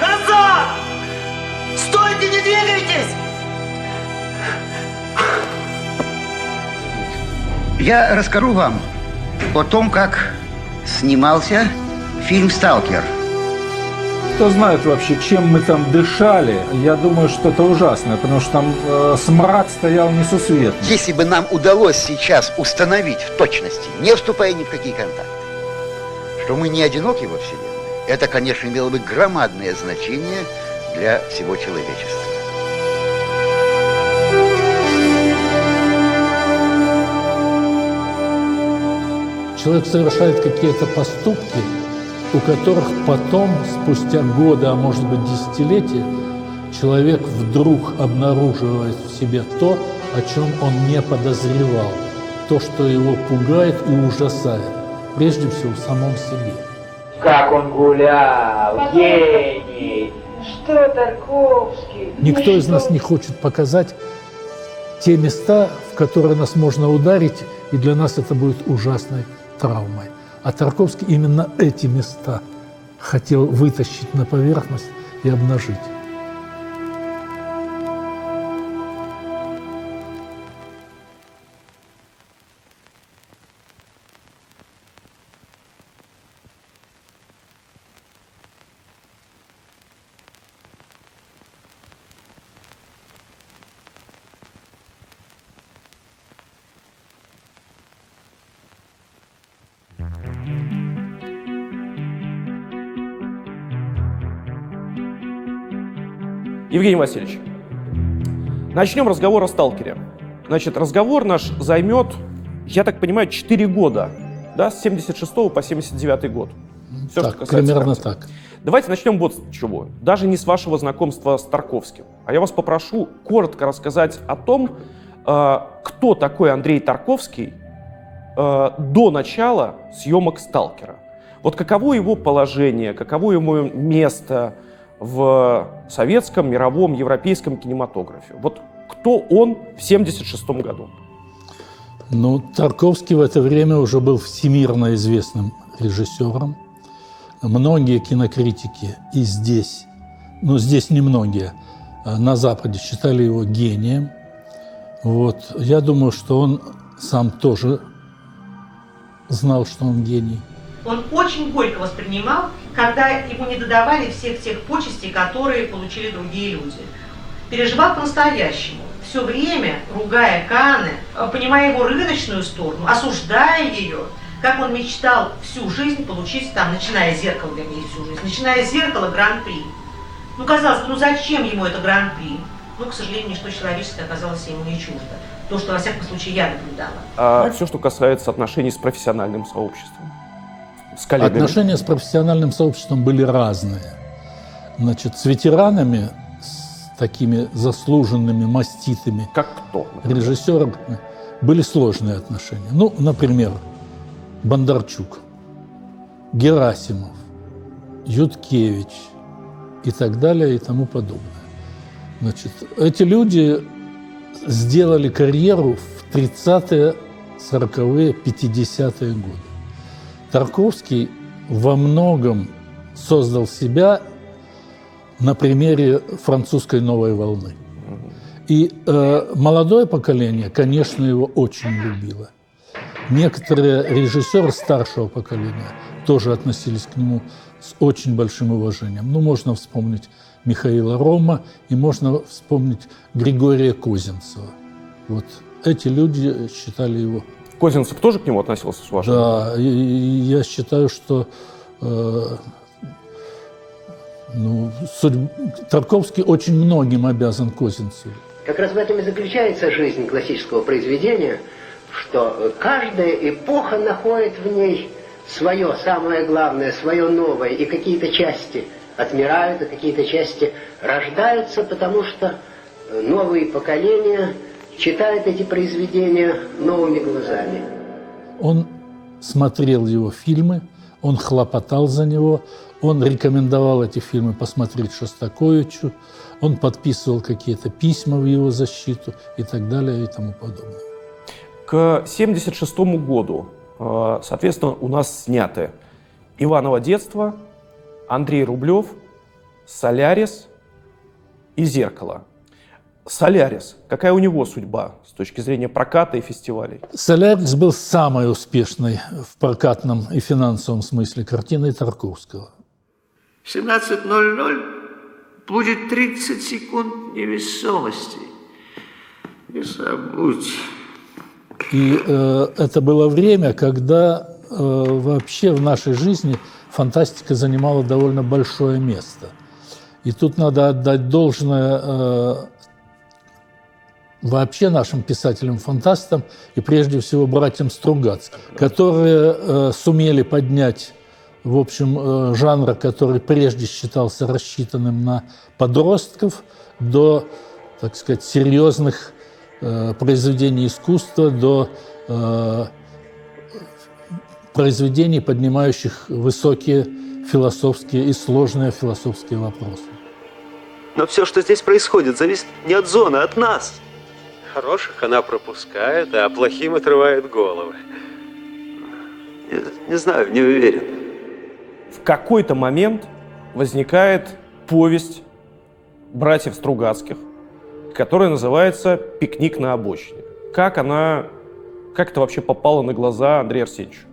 Назад! Стойте, не двигайтесь! Я расскажу вам о том, как снимался фильм «Сталкер». Кто знает вообще, чем мы там дышали, я думаю, что это ужасно, потому что там э, смрад стоял несусветный. Если бы нам удалось сейчас установить в точности, не вступая ни в какие контакты, что мы не одиноки во Вселенной, это, конечно, имело бы громадное значение для всего человечества. Человек совершает какие-то поступки, у которых потом, спустя годы, а может быть десятилетия, человек вдруг обнаруживает в себе то, о чем он не подозревал, то, что его пугает и ужасает, прежде всего в самом себе. Как он гулял, гений! Что Тарковский? Никто из нас не хочет показать те места, в которые нас можно ударить, и для нас это будет ужасной травмой. А Тарковский именно эти места хотел вытащить на поверхность и обнажить. Евгений Васильевич, начнем разговор о «Сталкере». Значит, разговор наш займет, я так понимаю, 4 года, да, с 76 по 79 год. Все, так, примерно картины. так. Давайте начнем вот с чего. Даже не с вашего знакомства с Тарковским, а я вас попрошу коротко рассказать о том, э, кто такой Андрей Тарковский э, до начала съемок «Сталкера». Вот каково его положение, каково его место в советском, мировом, европейском кинематографе. Вот кто он в 1976 году? Ну, Тарковский в это время уже был всемирно известным режиссером. Многие кинокритики и здесь, ну здесь не многие, а на Западе считали его гением. Вот. Я думаю, что он сам тоже знал, что он гений. Он очень горько воспринимал, когда ему не додавали всех тех почестей, которые получили другие люди. Переживал по-настоящему. Все время, ругая Каны, понимая его рыночную сторону, осуждая ее, как он мечтал всю жизнь получить там, начиная с зеркала, вернее, всю жизнь, начиная с зеркала гран-при. Ну, казалось бы, ну зачем ему это гран-при? Ну, к сожалению, ничто человеческое оказалось ему не чуждо. То, что, во всяком случае, я наблюдала. А все, что касается отношений с профессиональным сообществом? С коллегами? Отношения с профессиональным сообществом были разные. Значит, с ветеранами, с такими заслуженными, маститыми Как кто? режиссерами были сложные отношения. Ну, например, Бондарчук, Герасимов, Юткевич и так далее и тому подобное. Значит, эти люди сделали карьеру в 30-е, 40-е, 50-е годы. Тарковский во многом создал себя на примере французской новой волны. И э, молодое поколение, конечно, его очень любило. Некоторые режиссеры старшего поколения тоже относились к нему с очень большим уважением. Ну, можно вспомнить Михаила Рома и можно вспомнить Григория Козинцева. Вот эти люди считали его Козинцев тоже к нему относился с уважением? да, и- и я считаю, что э, ну, судь- Тарковский очень многим обязан Козинцеву. Как раз в этом и заключается жизнь классического произведения, что каждая эпоха находит в ней свое самое главное, свое новое, и какие-то части отмирают, и какие-то части рождаются, потому что новые поколения читают эти произведения новыми глазами. Он смотрел его фильмы, он хлопотал за него, он рекомендовал эти фильмы посмотреть Шостаковичу, он подписывал какие-то письма в его защиту и так далее и тому подобное. К 1976 году, э, соответственно, у нас сняты «Иваново детство», Андрей Рублев Солярис и Зеркало. Солярис. Какая у него судьба с точки зрения проката и фестивалей? «Солярис» был самой успешной в прокатном и финансовом смысле картиной Тарковского. В 17.00 будет 30 секунд невесомости. Не забудь. И э, это было время, когда э, вообще в нашей жизни фантастика занимала довольно большое место. И тут надо отдать должное э, вообще нашим писателям-фантастам и прежде всего братьям Стругацким, которые э, сумели поднять в общем, э, жанра, который прежде считался рассчитанным на подростков, до, так сказать, серьезных э, произведений искусства, до э, произведений, поднимающих высокие философские и сложные философские вопросы. Но все, что здесь происходит, зависит не от зоны, а от нас. Хороших она пропускает, а плохим отрывает головы. Не, не знаю, не уверен. В какой-то момент возникает повесть братьев Стругацких, которая называется «Пикник на обочине». Как она, как это вообще попало на глаза Андрею Арсеньевичу?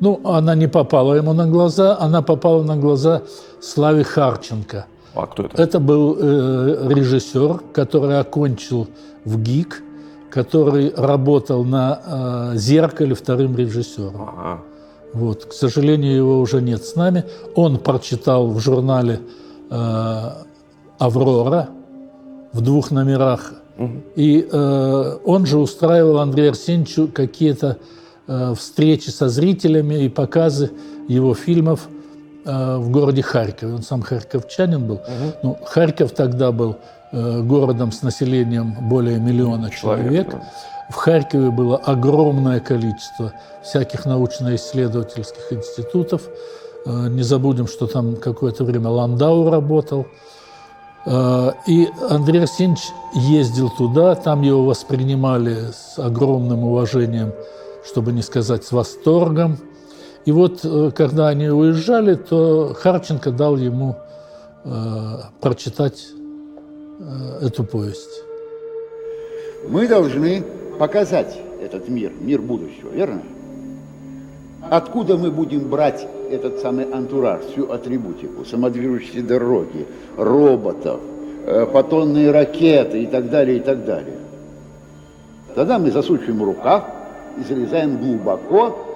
Ну, она не попала ему на глаза, она попала на глаза Славе Харченко. А кто это? Это был э, режиссер, который окончил в ГИК, который работал на э, «Зеркале» вторым режиссером. Ага. Вот, к сожалению, его уже нет с нами. Он прочитал в журнале э, «Аврора» в двух номерах. И э, он же устраивал Андрею Арсеньевичу какие-то э, встречи со зрителями и показы его фильмов в городе Харькове. Он сам харьковчанин был. Ну, Харьков тогда был э, городом с населением более миллиона человек. да. В Харькове было огромное количество всяких научно-исследовательских институтов. Э, Не забудем, что там какое-то время Ландау работал. Э, И Андрей Арсеньевич ездил туда, там его воспринимали с огромным уважением, чтобы не сказать с восторгом. И вот, э, когда они уезжали, то Харченко дал ему э, прочитать э, эту повесть. Мы должны показать этот мир, мир будущего, верно? Откуда мы будем брать этот самый антураж, всю атрибутику, самодвижущиеся дороги, роботов, э, фотонные ракеты и так далее, и так далее? Тогда мы засучиваем рукав и залезаем глубоко,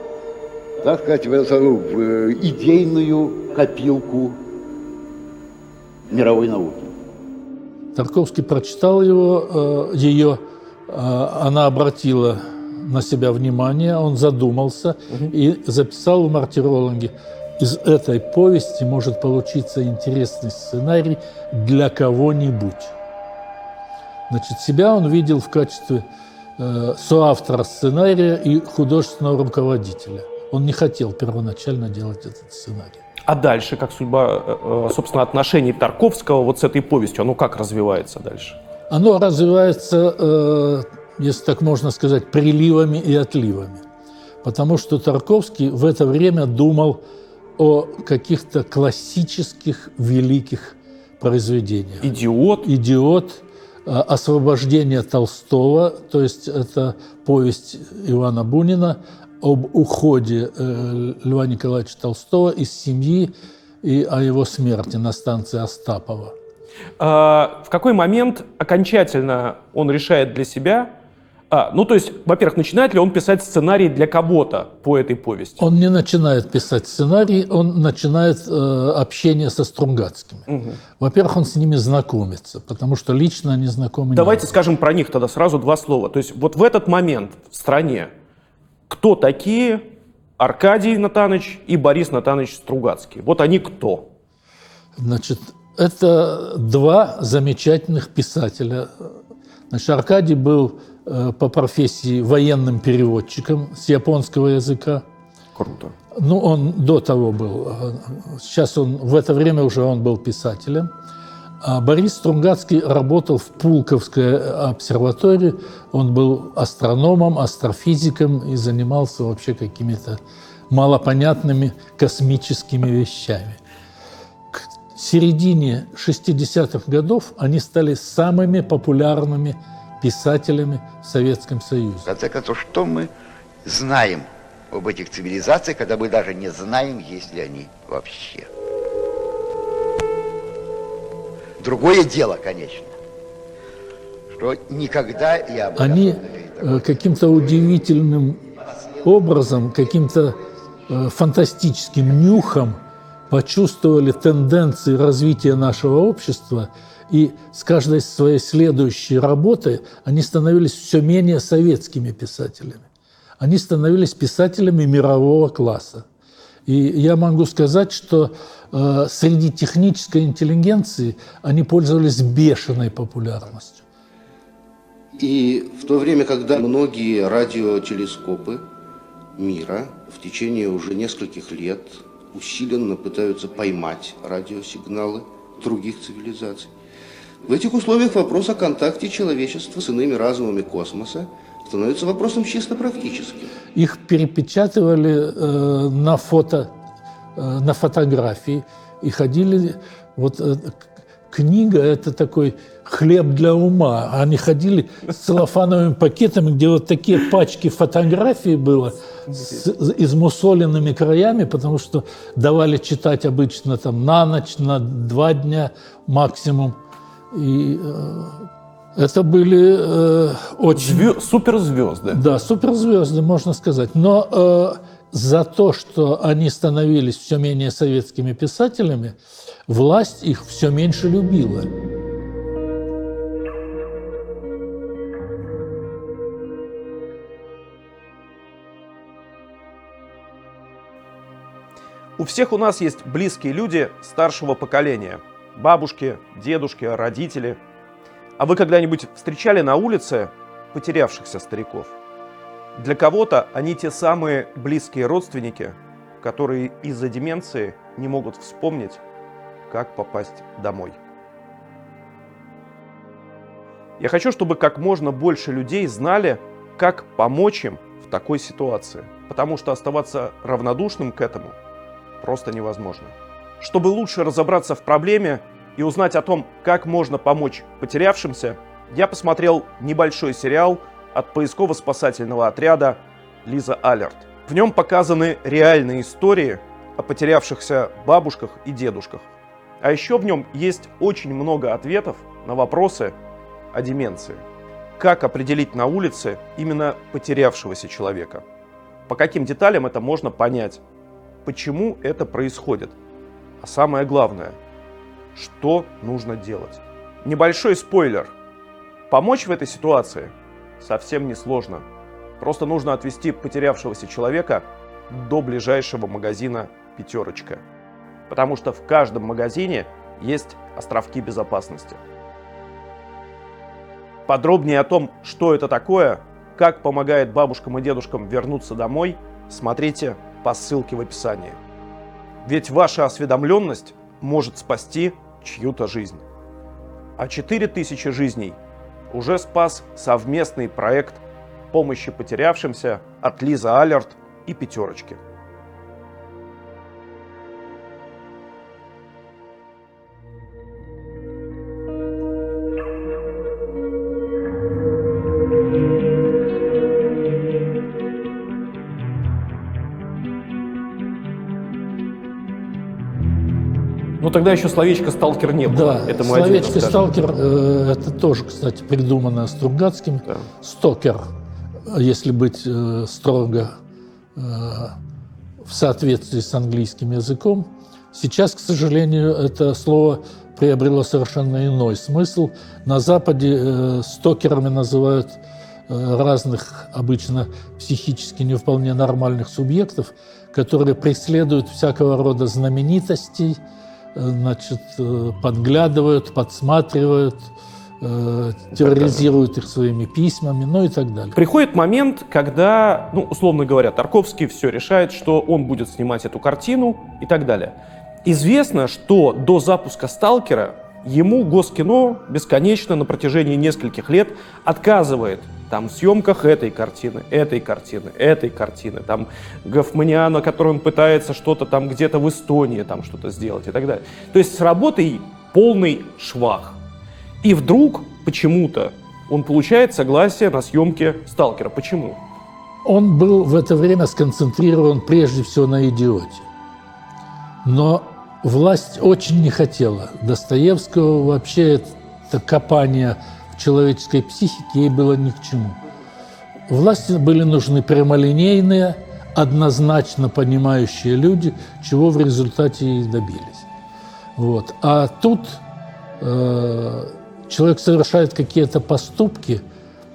так сказать, в, эту, в э, идейную копилку мировой науки. Тарковский прочитал его, э, ее, э, она обратила на себя внимание, он задумался и записал в мартирологе. Из этой повести может получиться интересный сценарий для кого-нибудь. Значит, себя он видел в качестве э, соавтора сценария и художественного руководителя. Он не хотел первоначально делать этот сценарий. А дальше, как судьба, э, э, собственно, отношений Тарковского вот с этой повестью, оно как развивается дальше? Оно развивается, э, если так можно сказать, приливами и отливами. Потому что Тарковский в это время думал о каких-то классических великих произведениях. Идиот. «Идиот», «Освобождение Толстого», то есть это повесть Ивана Бунина об уходе э, Льва Николаевича Толстого из семьи и о его смерти на станции Остапова. А, в какой момент окончательно он решает для себя, а, ну то есть, во-первых, начинает ли он писать сценарий для кого-то по этой повести? Он не начинает писать сценарий, он начинает э, общение со Стругацкими. Во-первых, он с ними знакомится, потому что лично они знакомы Давайте скажем про них тогда сразу два слова. То есть вот в этот момент в стране кто такие Аркадий Натанович и Борис Натанович Стругацкий? Вот они кто? Значит, это два замечательных писателя. Значит, Аркадий был э, по профессии военным переводчиком с японского языка. Круто. Ну, он до того был. э, Сейчас он, в это время уже он был писателем. А Борис Стругацкий работал в Пулковской обсерватории. Он был астрономом, астрофизиком и занимался вообще какими-то малопонятными космическими вещами. К- середине 60-х годов они стали самыми популярными писателями в Советском Союзе. В конце концов, что мы знаем об этих цивилизациях, когда мы даже не знаем, есть ли они вообще. Другое дело, конечно, что никогда я... Они э, каким-то удивительным образом, каким-то э, фантастическим нюхом почувствовали тенденции развития нашего общества, и с каждой своей следующей работы они становились все менее советскими писателями. Они становились писателями мирового класса. И я могу сказать, что э, среди технической интеллигенции они пользовались бешеной популярностью. И в то время, когда многие радиотелескопы мира в течение уже нескольких лет усиленно пытаются поймать радиосигналы других цивилизаций, в этих условиях вопрос о контакте человечества с иными разумами космоса становится вопросом чисто практическим. Их перепечатывали э, на фото, э, на фотографии и ходили. Вот э, книга – это такой хлеб для ума. Они ходили с целлофановыми пакетами, где вот такие пачки фотографий было с измусоленными краями, потому что давали читать обычно там на ночь, на два дня максимум. И э, это были э, очень... Звё- суперзвезды. Да, суперзвезды, можно сказать. Но э, за то, что они становились все менее советскими писателями, власть их все меньше любила. У всех у нас есть близкие люди старшего поколения. Бабушки, дедушки, родители. А вы когда-нибудь встречали на улице потерявшихся стариков? Для кого-то они те самые близкие родственники, которые из-за деменции не могут вспомнить, как попасть домой. Я хочу, чтобы как можно больше людей знали, как помочь им в такой ситуации. Потому что оставаться равнодушным к этому просто невозможно. Чтобы лучше разобраться в проблеме и узнать о том, как можно помочь потерявшимся, я посмотрел небольшой сериал от поисково-спасательного отряда «Лиза Алерт». В нем показаны реальные истории о потерявшихся бабушках и дедушках. А еще в нем есть очень много ответов на вопросы о деменции. Как определить на улице именно потерявшегося человека? По каким деталям это можно понять? Почему это происходит? А самое главное, что нужно делать? Небольшой спойлер. Помочь в этой ситуации совсем не сложно. Просто нужно отвезти потерявшегося человека до ближайшего магазина «Пятерочка». Потому что в каждом магазине есть островки безопасности. Подробнее о том, что это такое, как помогает бабушкам и дедушкам вернуться домой, смотрите по ссылке в описании. Ведь ваша осведомленность может спасти чью-то жизнь. А 4000 жизней уже спас совместный проект помощи потерявшимся от Лиза Алерт и Пятерочки. Тогда еще словечко «сталкер» не было. Да, это мы словечко. «сталкер» э, это тоже, кстати, придумано Стругацким. Да. «Стокер», если быть э, строго э, в соответствии с английским языком. Сейчас, к сожалению, это слово приобрело совершенно иной смысл. На Западе э, стокерами называют э, разных, обычно психически не вполне нормальных субъектов, которые преследуют всякого рода знаменитостей, значит, э, подглядывают, подсматривают, э, терроризируют их своими письмами, ну и так далее. Приходит момент, когда, ну, условно говоря, Тарковский все решает, что он будет снимать эту картину и так далее. Известно, что до запуска «Сталкера» ему Госкино бесконечно на протяжении нескольких лет отказывает там в съемках этой картины, этой картины, этой картины, там Гофманиана, который он пытается что-то там где-то в Эстонии там что-то сделать и так далее. То есть с работой полный швах. И вдруг почему-то он получает согласие на съемки «Сталкера». Почему? Он был в это время сконцентрирован прежде всего на «Идиоте». Но власть очень не хотела. Достоевского вообще это копание в человеческой психике ей было ни к чему. Власти были нужны прямолинейные, однозначно понимающие люди, чего в результате и добились. Вот. А тут э, человек совершает какие-то поступки,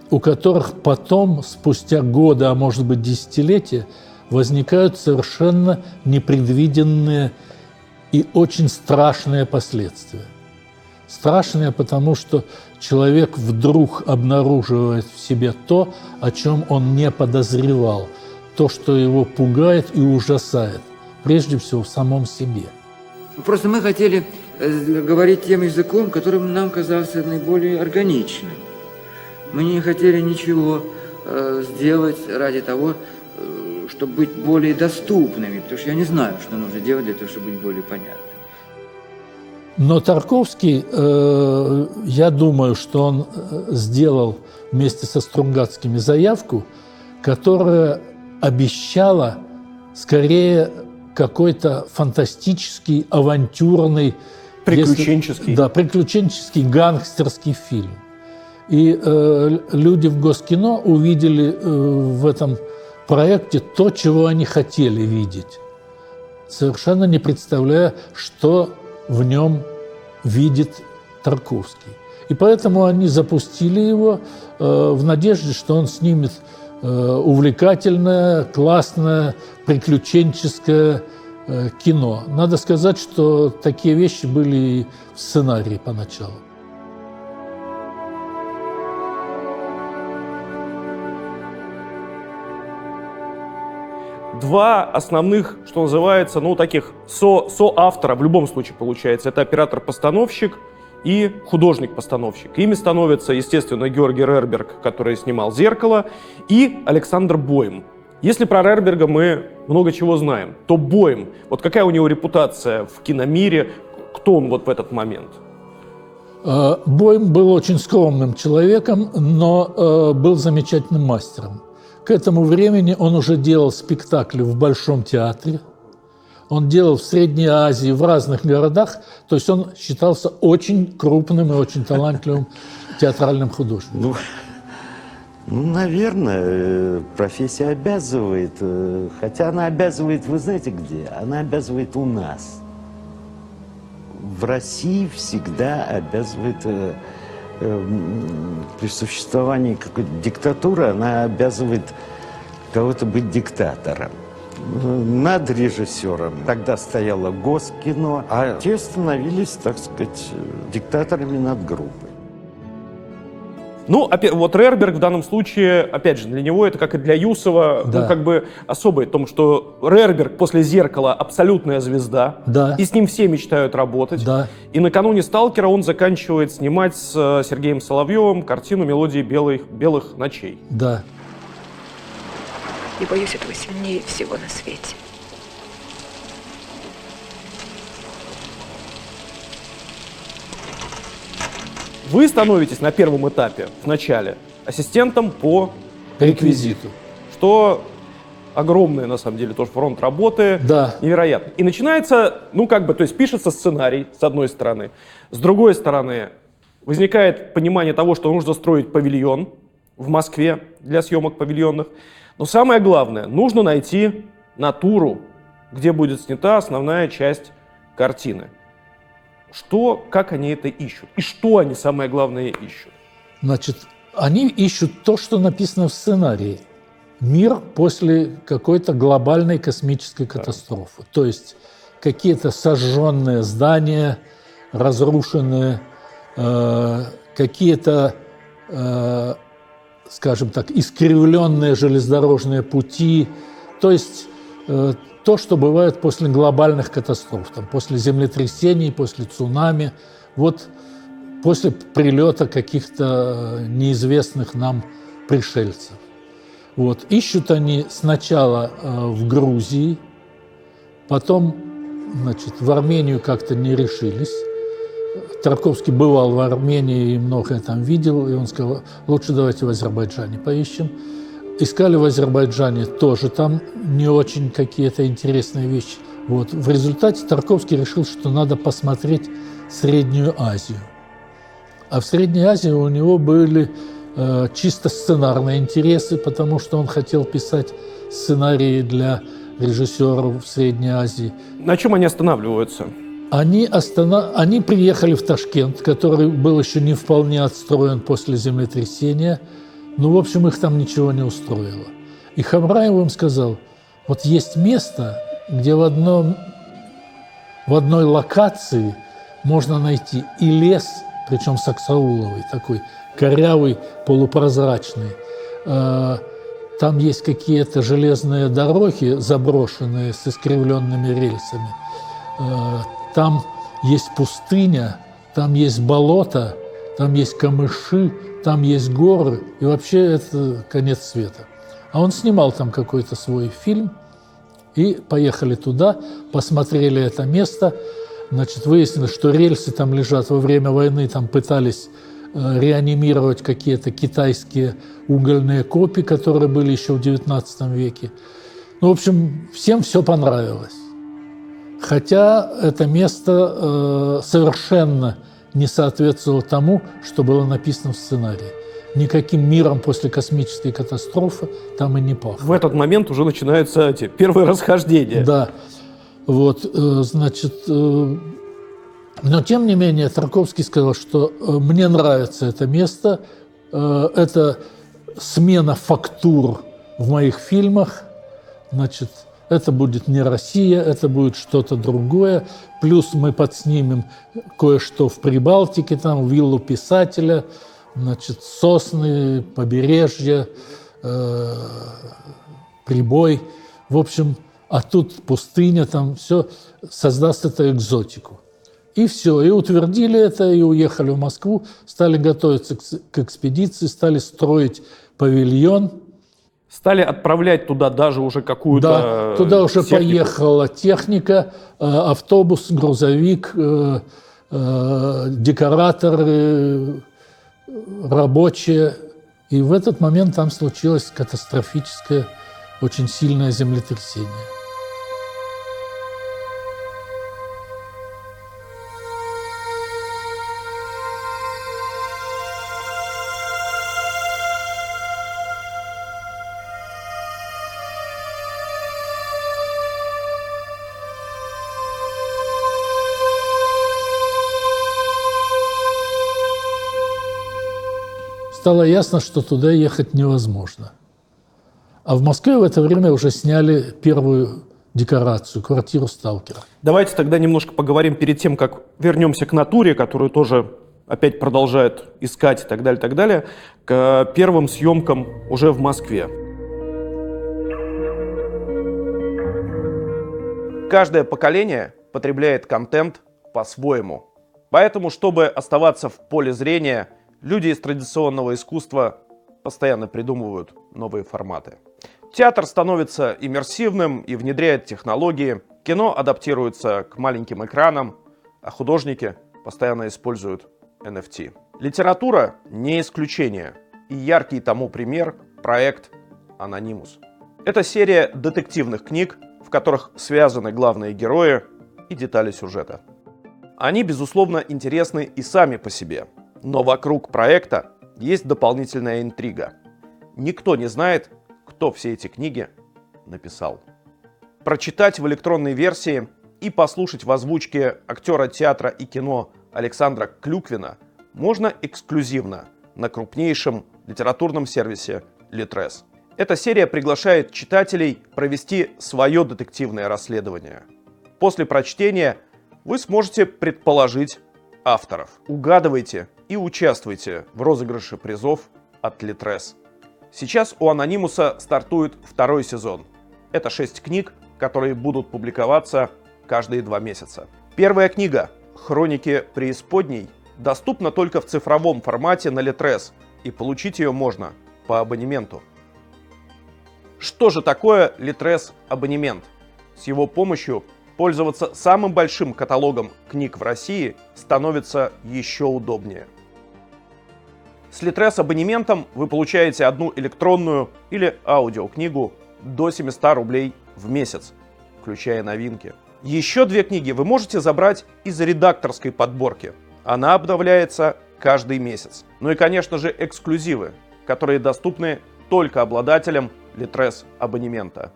у которых потом, спустя годы, а может быть десятилетия, возникают совершенно непредвиденные и очень страшные последствия. Страшные, потому что человек вдруг обнаруживает в себе то, о чем он не подозревал, то, что его пугает и ужасает, прежде всего в самом себе. Просто мы хотели э, говорить тем языком, которым нам казался наиболее органичным. Мы не хотели ничего э, сделать ради того, э, чтобы быть более доступными, потому что я не знаю, что нужно делать для того, чтобы быть более понятным. Но Тарковский, э, я думаю, что он э, сделал вместе со Стругацкими заявку, которая обещала скорее какой-то фантастический, авантюрный, Приключенческий. Если, да, приключенческий гангстерский фильм. И э, люди в Госкино увидели э, в этом проекте то, чего они хотели видеть, совершенно не представляя, что в нем видит Тарковский. И поэтому они запустили его э, в надежде, что он снимет э, увлекательное, классное, приключенческое э, кино. Надо сказать, что такие вещи были и в сценарии поначалу. Два основных, что называется, ну, таких со, соавтора в любом случае получается. Это оператор-постановщик и художник-постановщик. Ими становятся, естественно, Георгий Рерберг, который снимал «Зеркало», и Александр Боем. Если про Рерберга мы много чего знаем, то Боем, вот какая у него репутация в киномире, кто он вот в этот момент? Э, Боем был очень скромным человеком, но э, был замечательным мастером. К этому времени он уже делал спектакли в Большом театре, он делал в Средней Азии, в разных городах, то есть он считался очень крупным и очень талантливым театральным художником. Ну, ну, наверное, профессия обязывает, э, хотя она обязывает, вы знаете где? Она обязывает у нас. В России всегда обязывает э, при существовании какой-то диктатуры, она обязывает кого-то быть диктатором над режиссером. Тогда стояло Госкино, а те становились, так сказать, диктаторами над группой. Ну, опять, вот Рерберг в данном случае, опять же, для него это как и для Юсова, Да. ну, как бы особое, в том, что Рерберг после «Зеркала» абсолютная звезда, Да. и с ним все мечтают работать. Да. И накануне «Сталкера» он заканчивает снимать с э, Сергеем Соловьевым картину «Мелодии белых, белых ночей». Да. И боюсь этого сильнее всего на свете. Вы становитесь на первом этапе, в начале, ассистентом по реквизиту, что огромный, на самом деле, тоже фронт работы. Да. Невероятно. И начинается, ну, как бы, то есть пишется сценарий, с одной стороны. С другой стороны, возникает понимание того, что нужно строить павильон в Москве для съемок павильонных. Но самое главное, нужно найти натуру, где будет снята основная часть картины. Что, как они это ищут? И что они, самое главное, ищут? Значит, они ищут то, что написано в сценарии. Мир после какой-то глобальной космической катастрофы. То есть какие-то сожженные здания, разрушенные, э, какие-то, э, скажем так, искривленные железнодорожные пути. То есть э, то, что бывает после глобальных катастроф, там, после землетрясений, после цунами. вот после прилета каких-то неизвестных нам пришельцев. Вот. Ищут они сначала э, в Грузии, потом значит, в Армению как-то не решились. Тарковский бывал в Армении и многое там видел, и он сказал, лучше давайте в Азербайджане поищем. Искали в Азербайджане тоже там не очень какие-то интересные вещи. Вот. В результате Тарковский решил, что надо посмотреть Среднюю Азию. А в Средней Азии у него были э, чисто сценарные интересы, потому что он хотел писать сценарии для режиссеров в Средней Азии. На чем они останавливаются? Они, останов... они приехали в Ташкент, который был еще не вполне отстроен после землетрясения. Ну, в общем, их там ничего не устроило. И Хамраев им сказал, вот есть место, где в, одном, в одной локации можно найти и лес, причем саксауловый, такой корявый, полупрозрачный. А, там есть какие-то железные дороги, заброшенные с искривленными рельсами. А, там есть пустыня, там есть болото, там есть камыши, там есть горы, и вообще это конец света. А он снимал там какой-то свой фильм, и поехали туда, посмотрели это место, значит, выяснилось, что рельсы там лежат во время войны, там пытались э, реанимировать какие-то китайские угольные копии, которые были еще в XIX веке. Ну, в общем, всем все понравилось. Хотя это место э, совершенно не соответствовало тому, что было написано в сценарии. Никаким миром после космической катастрофы там и не пахло. В этот момент уже начинаются эти первые расхождения. Да. Вот, э, значит, э, но тем не менее Тарковский сказал, что э, мне нравится это место, это смена фактур в моих фильмах, значит, это будет не Россия, это будет что-то другое. Плюс мы подснимем кое-что в Прибалтике, там виллу писателя, значит, сосны, побережье, э, прибой. В общем, а тут пустыня, там все создаст это экзотику. И все, и утвердили это, и уехали в Москву, стали готовиться к, экспедиции, стали строить павильон, Стали отправлять туда даже уже какую-то Да, туда уже технику. поехала техника, э, автобус, грузовик, э, э, декораторы, рабочие. И в этот момент там случилось катастрофическое, очень сильное землетрясение. Стало ясно, что туда ехать невозможно. А в Москве в это время уже сняли первую декорацию, квартиру сталкера. Давайте тогда немножко поговорим перед тем, как вернемся к натуре, которую тоже опять продолжают искать и так далее, так далее, к первым съемкам уже в Москве. Каждое поколение потребляет контент по-своему. Поэтому, чтобы оставаться в поле зрения, люди из традиционного искусства постоянно придумывают новые форматы. Театр становится иммерсивным и внедряет технологии, кино адаптируется к маленьким экранам, а художники постоянно используют NFT. Литература не исключение, и яркий тому пример – проект «Анонимус». Это серия детективных книг, в которых связаны главные герои и детали сюжета. Они, безусловно, интересны и сами по себе, но вокруг проекта есть дополнительная интрига. Никто не знает, кто все эти книги написал. Прочитать в электронной версии и послушать в озвучке актера театра и кино Александра Клюквина можно эксклюзивно на крупнейшем литературном сервисе Litres. Эта серия приглашает читателей провести свое детективное расследование. После прочтения вы сможете предположить авторов. Угадывайте и участвуйте в розыгрыше призов от Litres. Сейчас у Анонимуса стартует второй сезон. Это шесть книг, которые будут публиковаться каждые два месяца. Первая книга «Хроники преисподней» доступна только в цифровом формате на Литрес, и получить ее можно по абонементу. Что же такое Литрес абонемент? С его помощью пользоваться самым большим каталогом книг в России становится еще удобнее. С Литрес абонементом вы получаете одну электронную или аудиокнигу до 700 рублей в месяц, включая новинки. Еще две книги вы можете забрать из редакторской подборки. Она обновляется каждый месяц. Ну и, конечно же, эксклюзивы, которые доступны только обладателям Литрес абонемента.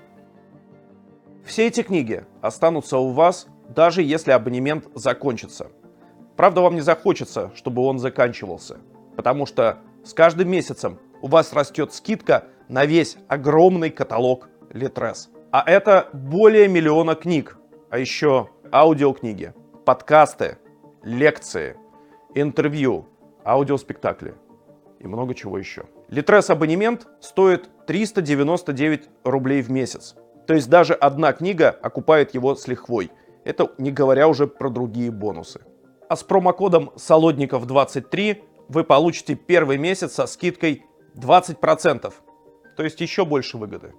Все эти книги останутся у вас, даже если абонемент закончится. Правда, вам не захочется, чтобы он заканчивался, потому что с каждым месяцем у вас растет скидка на весь огромный каталог Литрес. А это более миллиона книг, а еще аудиокниги, подкасты, лекции, интервью, аудиоспектакли и много чего еще. Литрес абонемент стоит 399 рублей в месяц. То есть даже одна книга окупает его с лихвой. Это не говоря уже про другие бонусы. А с промокодом Солодников23 вы получите первый месяц со скидкой 20%. То есть еще больше выгоды.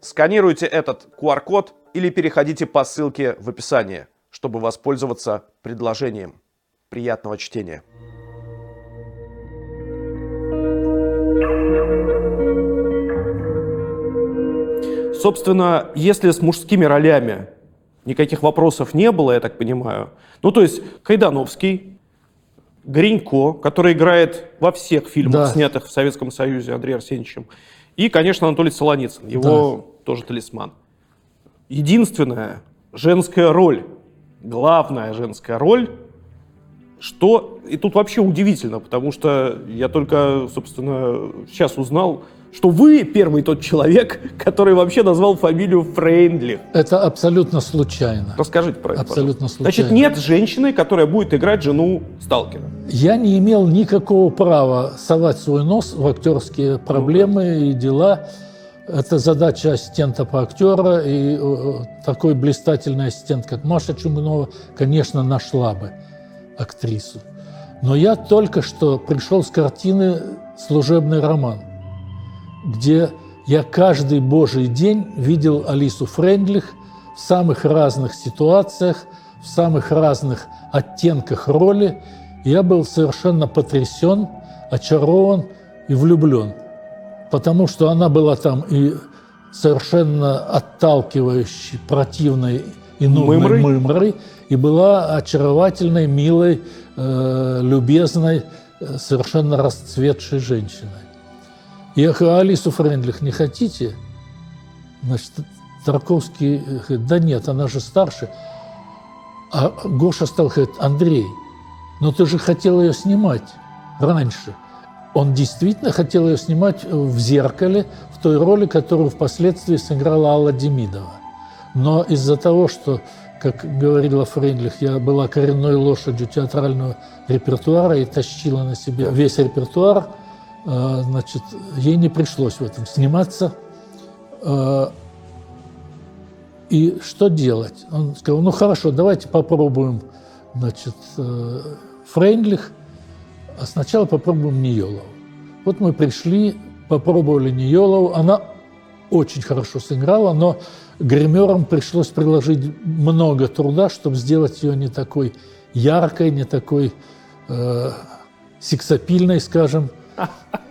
Сканируйте этот QR-код или переходите по ссылке в описании, чтобы воспользоваться предложением. Приятного чтения. Собственно, если с мужскими ролями никаких вопросов не было, я так понимаю, ну то есть Кайдановский, Гринько, который играет во всех фильмах, Да. снятых в Советском Союзе Андреем Арсеньевичем, и, конечно, Анатолий Солоницын, его тоже талисман. Единственная женская роль, главная женская роль, что, и тут вообще удивительно, потому что я только, собственно, сейчас узнал, что вы первый тот человек, который вообще назвал фамилию Фрейндлих. Это абсолютно случайно. Расскажите про это, Абсолютно пожалуйста. Значит, случайно. нет женщины, которая будет играть жену Сталкера. Я не имел никакого права совать свой нос в актерские проблемы и дела. Это задача ассистента по актера, и э, такой блистательный ассистент, как Маша Чугунова, конечно, нашла бы актрису. Но я только что пришел с картины «Служебный роман», где я каждый божий день видел Алису Френдлих в самых разных ситуациях, в самых разных оттенках роли. Я был совершенно потрясен, очарован и влюблен, потому что она была там и совершенно отталкивающей, противной и нудной Мымрой? мымрой, и была очаровательной, милой, э, любезной, э, совершенно расцветшей женщиной. А Алису Френдлих не хотите? Значит, Тарковский говорит, да нет, она же старше. А Гоша стал говорить, Андрей, но ты же хотел ее снимать раньше. Он действительно хотел ее снимать в «Зеркале», в той роли, которую впоследствии сыграла Алла Демидова. Но из-за того, что, как говорила Фрейндлих, я была коренной лошадью театрального репертуара и тащила на себе весь репертуар, э, значит, ей не пришлось в этом сниматься. Э, И что делать? Он сказал, ну хорошо, давайте попробуем, значит, э, Фрейндлих, а сначала попробуем Ниелову. Вот мы пришли, попробовали Ниелову, она очень хорошо сыграла, но гримерам пришлось приложить много труда, чтобы сделать ее не такой яркой, не такой э, сексапильной, скажем.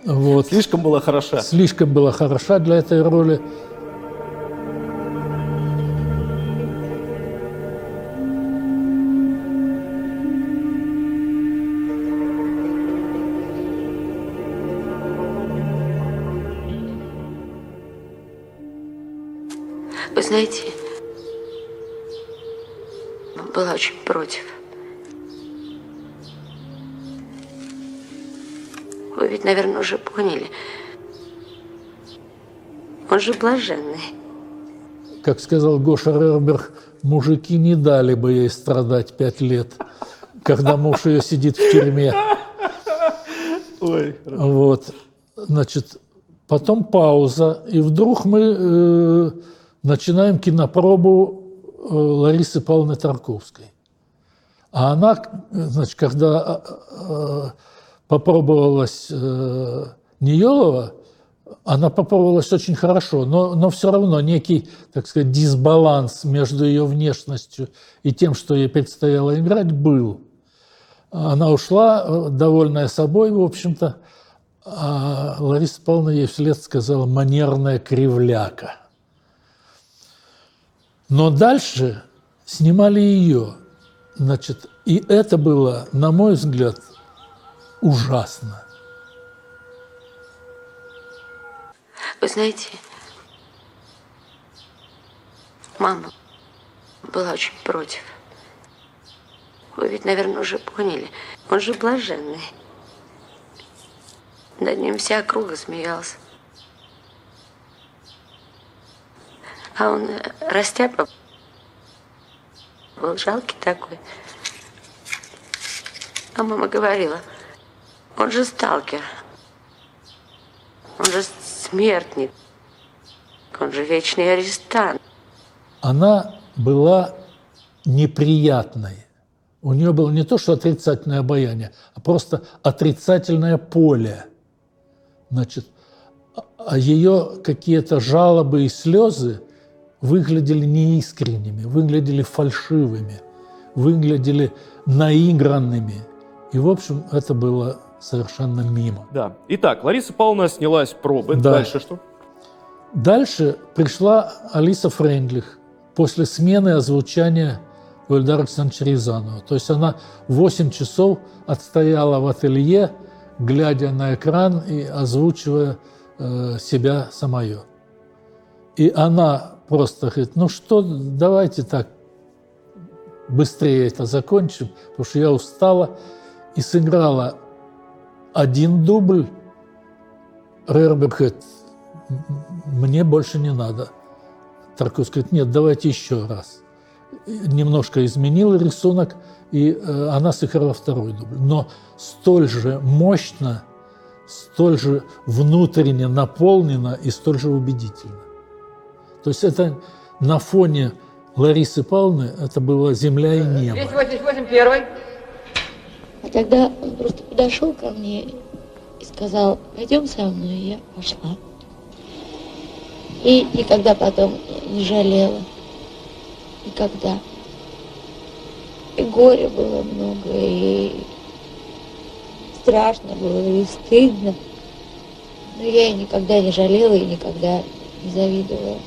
Вот. Слишком была хороша. Слишком была хороша для этой роли. Вы знаете, была очень против. Вы ведь, наверное, уже поняли. Он же блаженный. Как сказал Гоша Рерберг, мужики не дали бы ей страдать пять лет, когда муж ее сидит в тюрьме. Ой, Вот, значит, потом пауза, и вдруг мы э, начинаем кинопробу э, Ларисы Павловны Тарковской. А она, значит, когда э, попробовалась э, Ниелова, она попробовалась очень хорошо, но, но все равно некий, так сказать, дисбаланс между ее внешностью и тем, что ей предстояло играть, был. Она ушла, э, довольная собой, в общем-то, а Лариса Павловна ей вслед сказала «манерная кривляка». Но дальше снимали ее. Значит, и это было, на мой взгляд, ужасно. Вы знаете, мама была очень против. Вы ведь, наверное, уже поняли. Он же блаженный. Над ним вся округа смеялась. А он э, растяпа был жалкий такой. А мама говорила, он же сталкер. Он же смертник. Он же вечный арестант. Она была неприятной. У нее было не то, что отрицательное обаяние, а просто отрицательное поле. Значит, а ее какие-то жалобы и слезы выглядели неискренними, выглядели фальшивыми, выглядели наигранными. И, в общем, это было совершенно мимо. Да. Итак, Лариса Павловна снялась пробы. Да. Дальше что? Дальше пришла Алиса Френдлих после смены озвучания у Эльдара Александровича Рязанова. То есть она 8 часов отстояла в ателье, глядя на экран и озвучивая э, себя самое. И она просто говорит, ну что, давайте так быстрее это закончим, потому что я устала. И сыграла один дубль. Рерберг мне больше не надо. Тарковский говорит, нет, давайте еще раз. Немножко изменил рисунок, и э, она сыграла второй дубль. Но столь же мощно, столь же внутренне наполнено и столь же убедительно. То есть это на фоне Ларисы Павловны это было земля и небо. 288 первый. А тогда он просто подошел ко мне и сказал, пойдем со мной, и я пошла. И никогда потом не жалела. Никогда. И горя было много, и страшно было, и стыдно. Но я и никогда не жалела, и никогда не завидовала.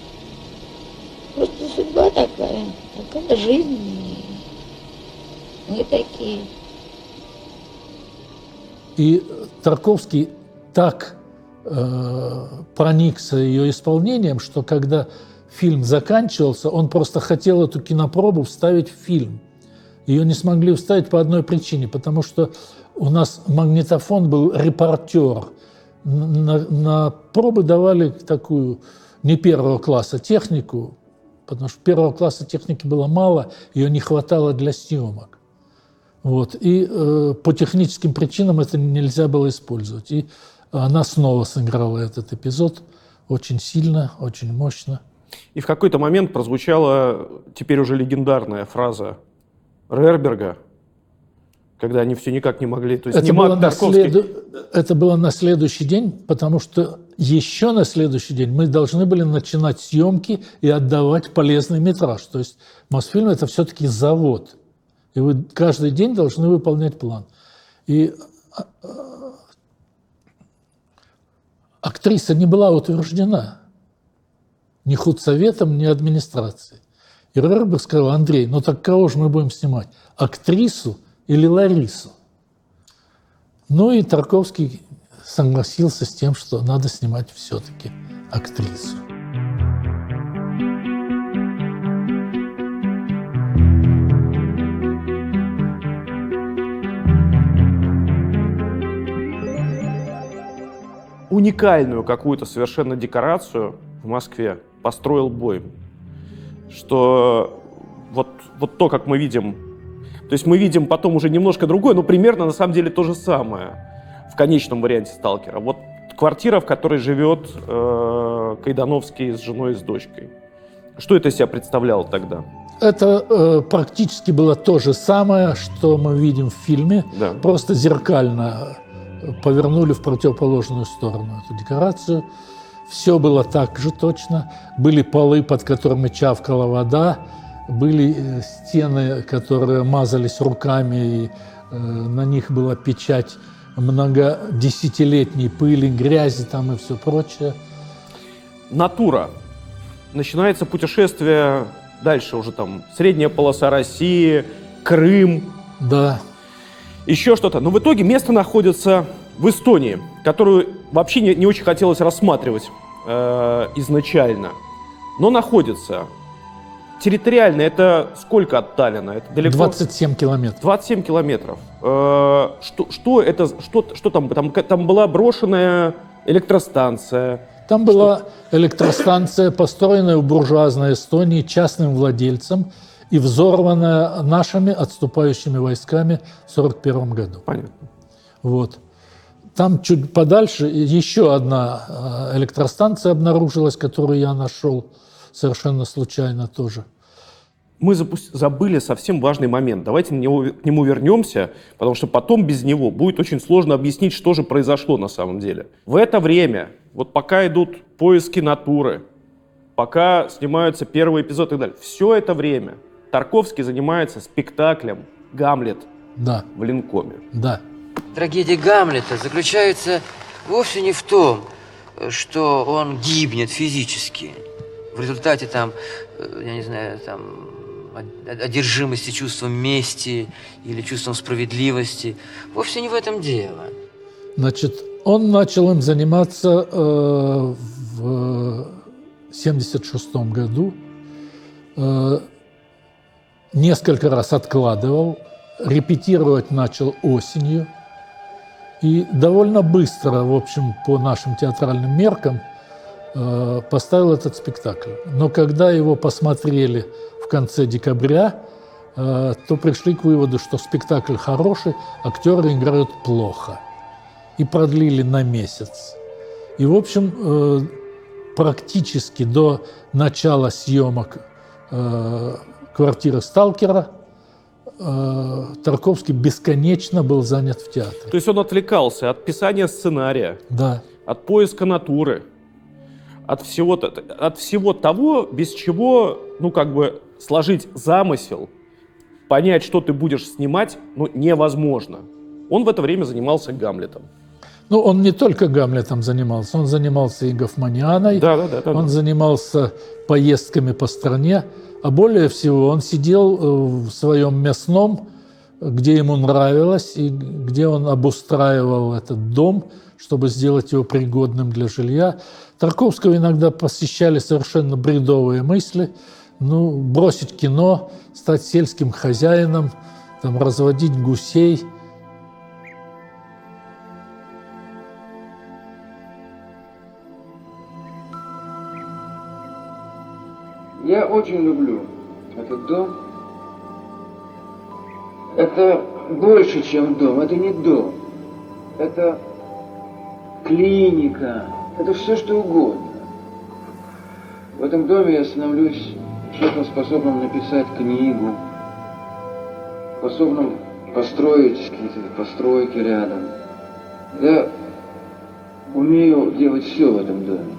Просто судьба такая, такая жизнь. Мы такие. И Тарковский так э, проникся ее исполнением, что когда фильм заканчивался, он просто хотел эту кинопробу вставить в фильм. Ее не смогли вставить по одной причине, потому что у нас магнитофон был репортер. На, на пробы давали такую не первого класса технику, потому что первого класса техники было мало, ее не хватало для съемок. Вот. И э, по техническим причинам это нельзя было использовать. И она снова сыграла этот эпизод очень сильно, очень мощно. И в какой-то момент прозвучала теперь уже легендарная фраза Рерберга, когда они все никак не могли... То есть это, не было на следу... это было на следующий день, потому что еще на следующий день мы должны были начинать съемки и отдавать полезный метраж. То есть Мосфильм – это все-таки завод. И вы каждый день должны выполнять план. И а, актриса не была утверждена ни худсоветом, ни администрацией. И Рерберг сказал, Андрей, ну так кого же мы будем снимать? Актрису или Ларису? Ну и Тарковский согласился с тем, что надо снимать все-таки актрису. Уникальную какую-то совершенно декорацию в Москве построил Бойм. Что вот, вот то, как мы видим, то есть мы видим потом уже немножко другое, но примерно на самом деле то же самое в конечном варианте «Сталкера». Вот квартира, в которой живет э, Кайдановский с женой и с дочкой. Что это себя представляло тогда? Это э, практически было то же самое, что мы видим в фильме, Да. просто зеркально повернули в противоположную сторону эту декорацию. Все было так же точно. Были полы, под которыми чавкала вода, были э, стены, которые мазались руками, и э, на них была печать многодесятилетней пыли, грязи там и все прочее. Натура. Начинается путешествие дальше уже там средняя полоса России, Крым. Да. Еще что-то. Но в итоге место находится в Эстонии, которую вообще не, не очень хотелось рассматривать э, изначально. Но находится. Территориально это сколько от Таллина? Это далеко? 27 километров. 27 километров. Э, что, что это? Что, что там? там? Там была брошенная электростанция. Там была электростанция, построенная в буржуазной Эстонии частным владельцем и взорванная нашими отступающими войсками в 1941 году. Понятно. Вот. Там чуть подальше еще одна э, электростанция обнаружилась, которую я нашел совершенно случайно тоже. Мы забыли совсем важный момент. Давайте к нему вернемся, потому что потом без него будет очень сложно объяснить, что же произошло на самом деле. В это время, вот пока идут поиски натуры, пока снимаются первые эпизоды и так далее, все это время Тарковский занимается спектаклем «Гамлет» Да, в Линкоме. да. Трагедия Гамлета заключается вовсе не в том, что он гибнет физически. В результате там, э, я не знаю, там од- одержимости чувством мести или чувством справедливости. Вовсе не в этом дело. Значит, он начал им заниматься э, в 1976 году. Э, несколько раз откладывал, репетировать начал осенью. И довольно быстро, в общем, по нашим театральным меркам, э, поставил этот спектакль. Но когда его посмотрели в конце декабря, э, то пришли к выводу, что спектакль хороший, актеры играют плохо. И продлили на месяц. И, в общем, э, практически до начала съемок квартиры Сталкера э, Тарковский бесконечно был занят в театре. То есть он отвлекался от писания сценария, Да. от поиска натуры, от всего, от всего того, без чего, ну, как бы, сложить замысел, понять, что ты будешь снимать, ну, невозможно. Он в это время занимался Гамлетом. Ну, он не только Гамлетом занимался, он занимался и Гофманианой, Да, да, да, да, он да. занимался поездками по стране, а более всего он сидел э, в своем мясном, где ему нравилось, и где он обустраивал этот дом, чтобы сделать его пригодным для жилья. Тарковского иногда посещали совершенно бредовые мысли, ну, бросить кино, стать сельским хозяином, там, разводить гусей – Я очень люблю этот дом. Это больше, чем дом. Это не дом. Это клиника. Это все, что угодно. В этом доме я становлюсь человеком, способным написать книгу, способным построить какие-то постройки рядом. Я умею делать все в этом доме.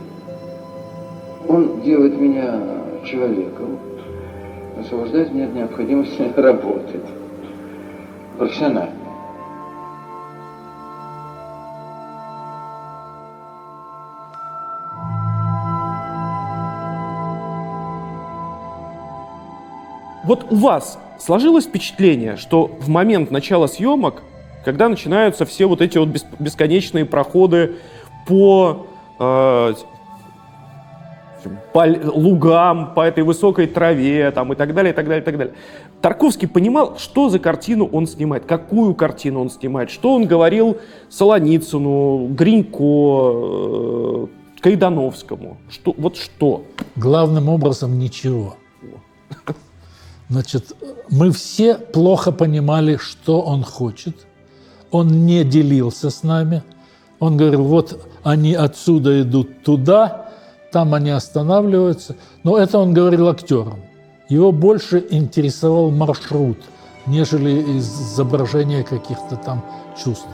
Он делает меня человеком, освобождает меня от необходимости работать профессионально. Вот у вас сложилось впечатление, что в момент начала съемок, когда начинаются все вот эти вот бес- бесконечные проходы по, э, по лугам, по этой высокой траве там, и так далее, и так далее, и так далее. Тарковский понимал, что за картину он снимает, какую картину он снимает, что он говорил Солоницыну, Гринько, э, Кайдановскому. Что, вот что? Главным образом ничего. Значит, мы все плохо понимали, что он хочет. Он не делился с нами. Он говорил, вот они отсюда идут туда, там они останавливаются. Но это он говорил актерам. Его больше интересовал маршрут, нежели изображение каких-то там чувств.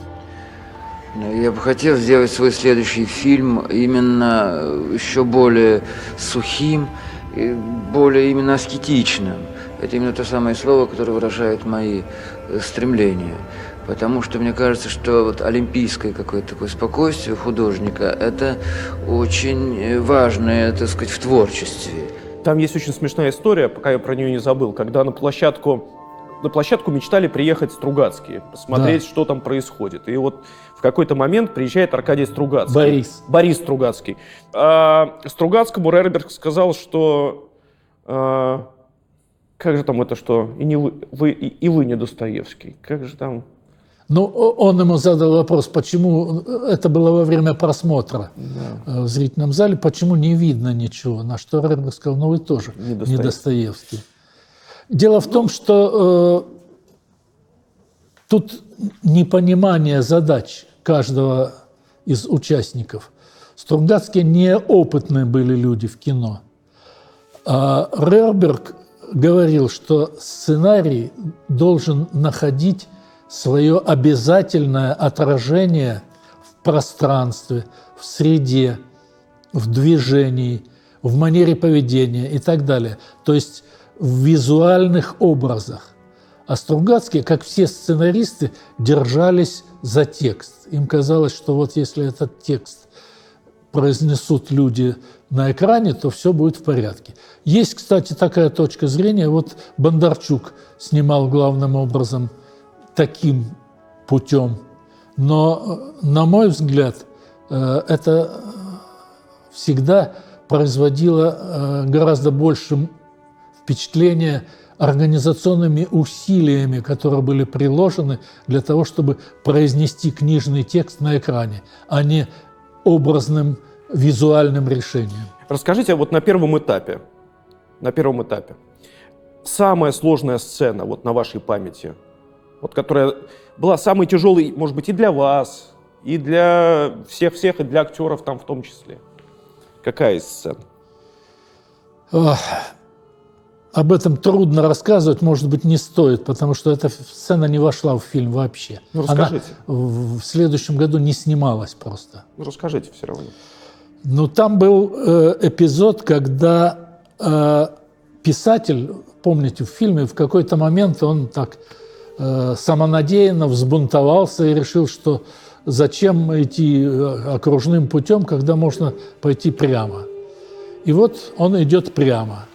Я бы хотел сделать свой следующий фильм именно еще более сухим, более именно аскетичным. Это именно то самое слово, которое выражает мои э, стремления. Потому что мне кажется, что вот олимпийское какое-то такое спокойствие художника – это очень э, важное, так сказать, в творчестве. Там есть очень смешная история, пока я про нее не забыл, когда на площадку на площадку мечтали приехать Стругацкие, посмотреть, Да. что там происходит. И вот в какой-то момент приезжает Аркадий Стругацкий. Борис. Борис Стругацкий. А Стругацкому Рерберг сказал, что... а, как же там это что? И, не вы, вы, и, и вы не Достоевский. Как же там... Ну, он ему задал вопрос, почему это было во время просмотра э, в зрительном зале, почему не видно ничего. На что Рерберг сказал, ну вы тоже Не не Достоевский. Достоевский. Дело в том, что э, тут непонимание задач каждого из участников. Стругацкие неопытные были люди в кино. А Рерберг говорил, что сценарий должен находить свое обязательное отражение в пространстве, в среде, в движении, в манере поведения и так далее. То есть в визуальных образах. А Стругацкие, как все сценаристы, держались за текст. Им казалось, что вот если этот текст произнесут люди на экране, то все будет в порядке. Есть, кстати, такая точка зрения. Вот Бондарчук снимал главным образом таким путем. Но, э, на мой взгляд, э, это всегда производило э, гораздо больше впечатления организационными усилиями, которые были приложены для того, чтобы произнести книжный текст на экране, а не образным визуальным решением. Расскажите вот на первом этапе, на первом этапе, самая сложная сцена вот на вашей памяти, вот которая была самой тяжелой, может быть, и для вас, и для всех-всех, и для актеров там в том числе. Какая из сцен? Ох, об этом трудно рассказывать, может быть, не стоит, потому что эта сцена не вошла в фильм вообще. Ну, Она расскажите. в в следующем году не снималась просто. Ну, расскажите все равно. Ну, там был э, эпизод, когда э, писатель, помните, в фильме в какой-то момент он так э, самонадеянно взбунтовался и решил, что зачем идти э, окружным путем, когда можно пойти прямо. И вот он идет прямо.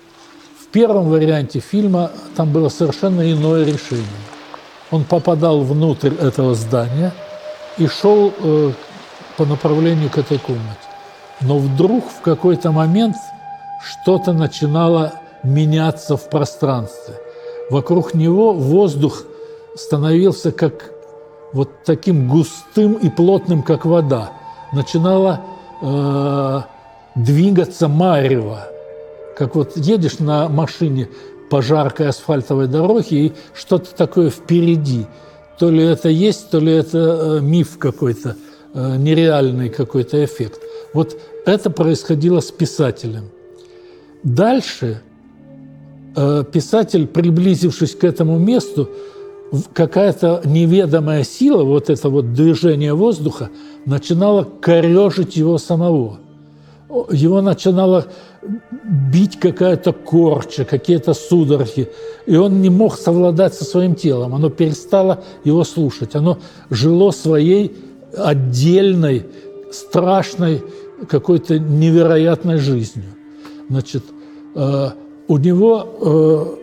Первом варианте фильма там было совершенно иное решение. Он попадал внутрь этого здания и шел э, по направлению к этой комнате. Но вдруг в какой-то момент что-то начинало меняться в пространстве. Вокруг него воздух становился как вот таким густым и плотным, как вода. Начинало э, двигаться марево, как вот едешь на машине по жаркой асфальтовой дороге и что-то такое впереди. То ли это есть, то ли это э, миф какой-то, э, нереальный какой-то эффект. Вот это происходило с писателем. Дальше э, писатель, приблизившись к этому месту, какая-то неведомая сила, вот это вот движение воздуха, начинала корежить его самого. Его начинала бить какая-то корча, какие-то судороги, и он не мог совладать со своим телом. Оно перестало его слушать. Оно жило своей отдельной, страшной, какой-то невероятной жизнью. Значит, э, у него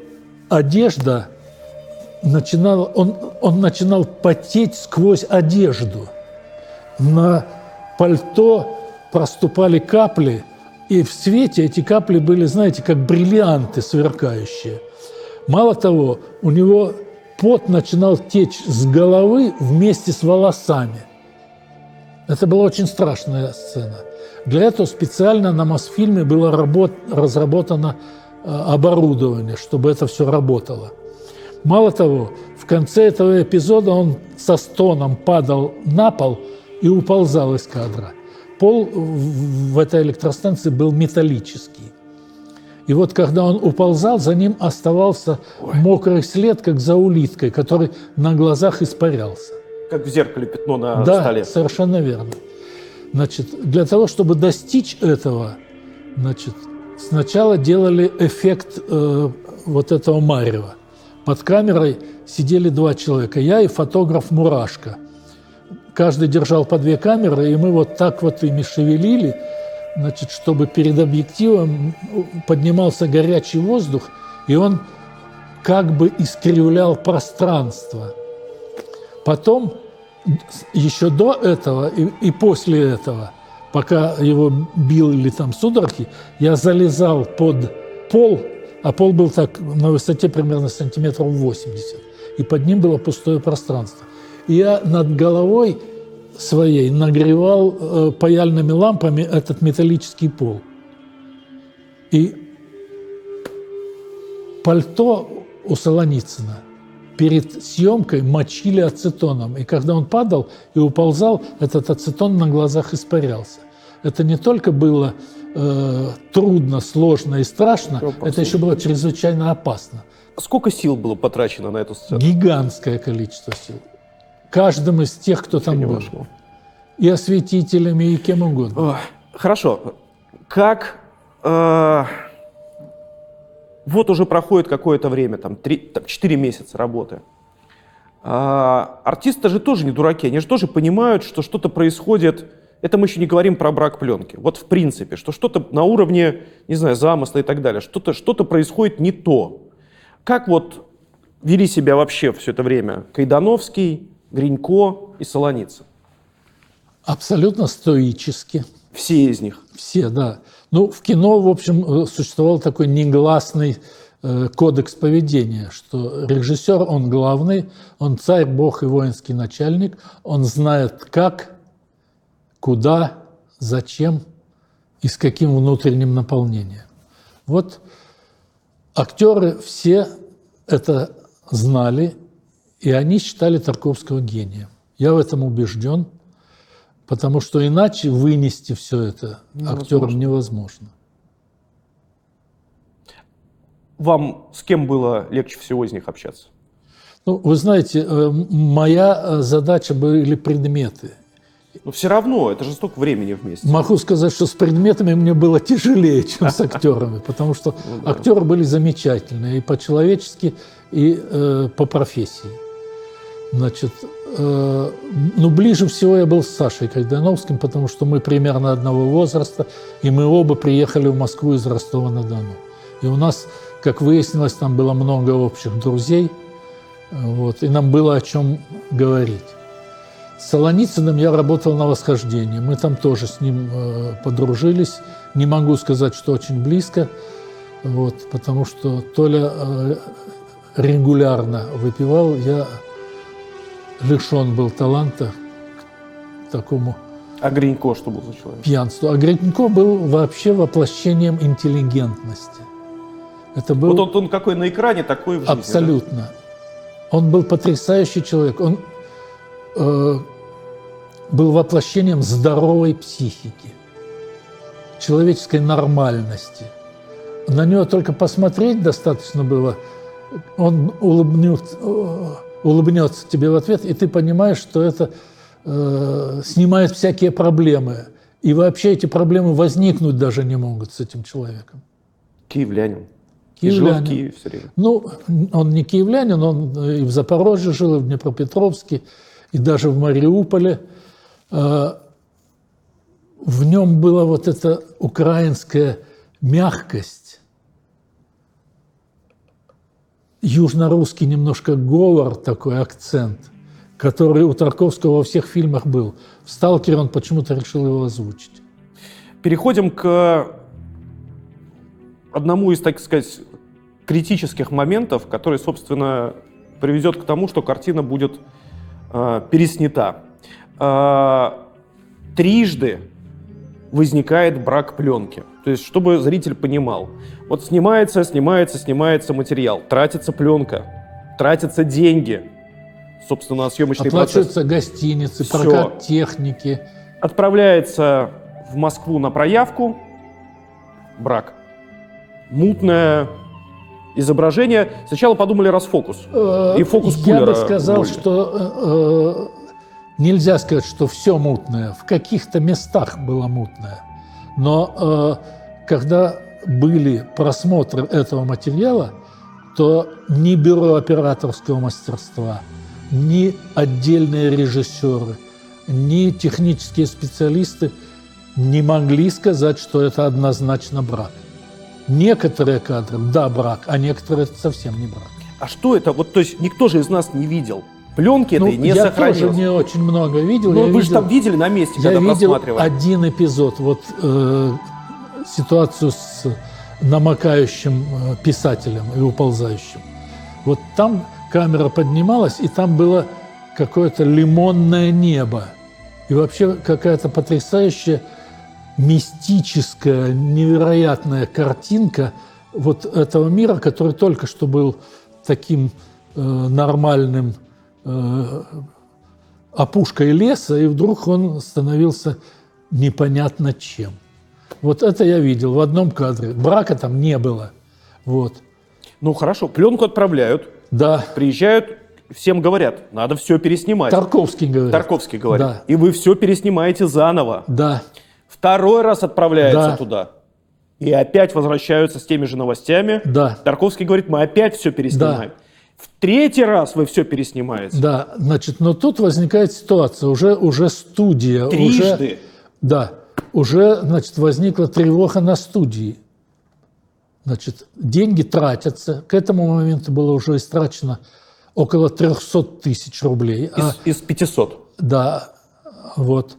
э, одежда начинала, он, он начинал потеть сквозь одежду. На пальто проступали капли, и в свете эти капли были, знаете, как бриллианты сверкающие. Мало того, у него пот начинал течь с головы вместе с волосами. Это была очень страшная сцена. Для этого специально на Мосфильме было работ- разработано э, оборудование, чтобы это все работало. Мало того, в конце этого эпизода он со стоном падал на пол и уползал из кадра. Пол в этой электростанции был металлический. И вот когда он уползал, за ним оставался мокрый след, как за улиткой, который на глазах испарялся. Как в зеркале пятно на да, столе. совершенно верно. Значит, для того, чтобы достичь этого, значит, сначала делали эффект э, вот этого марева. Под камерой сидели два человека, я и фотограф Мурашка. Каждый держал по две камеры, и мы вот так вот ими шевелили, значит, чтобы перед объективом поднимался горячий воздух, и он как бы искривлял пространство. Потом, еще до этого и, и после этого, пока его били там судороги, я залезал под пол, а пол был так на высоте примерно сантиметров 80, и под ним было пустое пространство. Я над головой своей нагревал э, паяльными лампами этот металлический пол. И пальто у Солоницына перед съемкой мочили ацетоном. И когда он падал и уползал, этот ацетон на глазах испарялся. Это не только было э, трудно, сложно и страшно, это еще было чрезвычайно опасно. Сколько сил было потрачено на эту сцену? Гигантское количество сил. Каждым из тех, кто там был. И осветителями, и кем угодно. Хорошо. Как... Э, вот уже проходит какое-то время, там, 3, там 4 месяца работы. А, артисты же тоже не дураки, они же тоже понимают, что что-то происходит. Это мы еще не говорим про брак пленки. Вот в принципе, что что-то на уровне, не знаю, замысла и так далее, что-то что происходит не то. Как вот вели себя вообще все это время Кайдановский, Гринько и Солоница? Абсолютно стоически. Все из них? Все, да. Ну, в кино, в общем, э, существовал такой негласный э, кодекс поведения, что режиссер, он главный, он царь, бог и воинский начальник, он знает как, куда, зачем и с каким внутренним наполнением. Вот актеры все это знали, и они считали Тарковского гением. Я в этом убежден – Потому что иначе вынести все это невозможно. актерам невозможно. Вам с кем было легче всего из них общаться? Ну, вы знаете, э, моя э, задача были предметы. Но все равно, это же столько времени вместе. Могу сказать, что с предметами мне было тяжелее, чем с актерами, потому что ну актеры были замечательные и по-человечески, и э, по профессии. Значит, Э, ну, ближе всего я был с Сашей Кайдановским, потому что мы примерно одного возраста, и мы оба приехали в Москву из Ростова-на-Дону. И у нас, как выяснилось, там было много общих друзей, вот, и нам было о чем говорить. С Солоницыным я работал на восхождении. Мы там тоже с ним э, подружились. Не могу сказать, что очень близко, вот, потому что Толя э, регулярно выпивал, я лишен был таланта к такому а Гринько что был за человек? Пьянству. А Гринько был вообще воплощением интеллигентности. Это был... Вот он, он какой на экране, такой в жизни. Абсолютно. Да? Он был потрясающий человек. Он э, был воплощением здоровой психики, человеческой нормальности. На него только посмотреть достаточно было. Он улыбнется, улыбнется тебе в ответ, и ты понимаешь, что это э, снимает всякие проблемы. И вообще эти проблемы возникнуть даже не могут с этим человеком. Киевлянин. Киевлянин. И жил в Киеве все время. Ну, он не киевлянин, он и в Запорожье жил, и в Днепропетровске, и даже в Мариуполе. Э, в нем была вот эта украинская мягкость, южно-русский немножко говор, такой акцент, который у Тарковского во всех фильмах был. В «Сталкере» он почему-то решил его озвучить. Переходим к одному из, так сказать, критических моментов, который, собственно, приведет к тому, что картина будет э, переснята. Э, трижды возникает брак пленки. То есть, чтобы зритель понимал. Вот снимается, снимается, снимается материал, тратится пленка, тратятся деньги, собственно, на съемочный Оплачиваются процесс. гостиницы, Все. прокат техники. Отправляется в Москву на проявку, брак. мутное изображение. Сначала подумали расфокус. Э, И фокус Я бы сказал, что э, э, нельзя сказать, что все мутное. В каких-то местах было мутное. Но э, когда были просмотры этого материала, то ни бюро операторского мастерства, ни отдельные режиссеры, ни технические специалисты не могли сказать, что это однозначно брак. Некоторые кадры, да, брак, а некоторые это совсем не брак. А что это? Вот, то есть никто же из нас не видел. Пленки Ну, этой не я сохранилось. тоже не очень много видел. Ну, Я вы же видел- там видели на месте, Я когда видел один эпизод, вот э, ситуацию с намокающим э, писателем и уползающим. Вот там камера поднималась, и там было какое-то лимонное небо. И вообще какая-то потрясающая мистическая, невероятная картинка вот этого мира, который только что был таким э, нормальным опушкой леса, и вдруг он становился непонятно чем. Вот это я видел в одном кадре. Брака там не было. Вот. Ну хорошо, пленку отправляют. Да. Приезжают, всем говорят, надо все переснимать. Тарковский говорит. Тарковский говорит. Да. И вы все переснимаете заново. Да. Второй раз отправляются Да. туда. И опять возвращаются с теми же новостями. Да. Тарковский говорит, мы опять все переснимаем. В третий раз вы все переснимаете. Да, значит, но тут возникает ситуация, уже, уже студия. Трижды. Уже, да, уже, значит, возникла тревога на студии. Значит, деньги тратятся. К этому моменту было уже истрачено около 300 тысяч рублей. А- Из, из 500. Да, вот.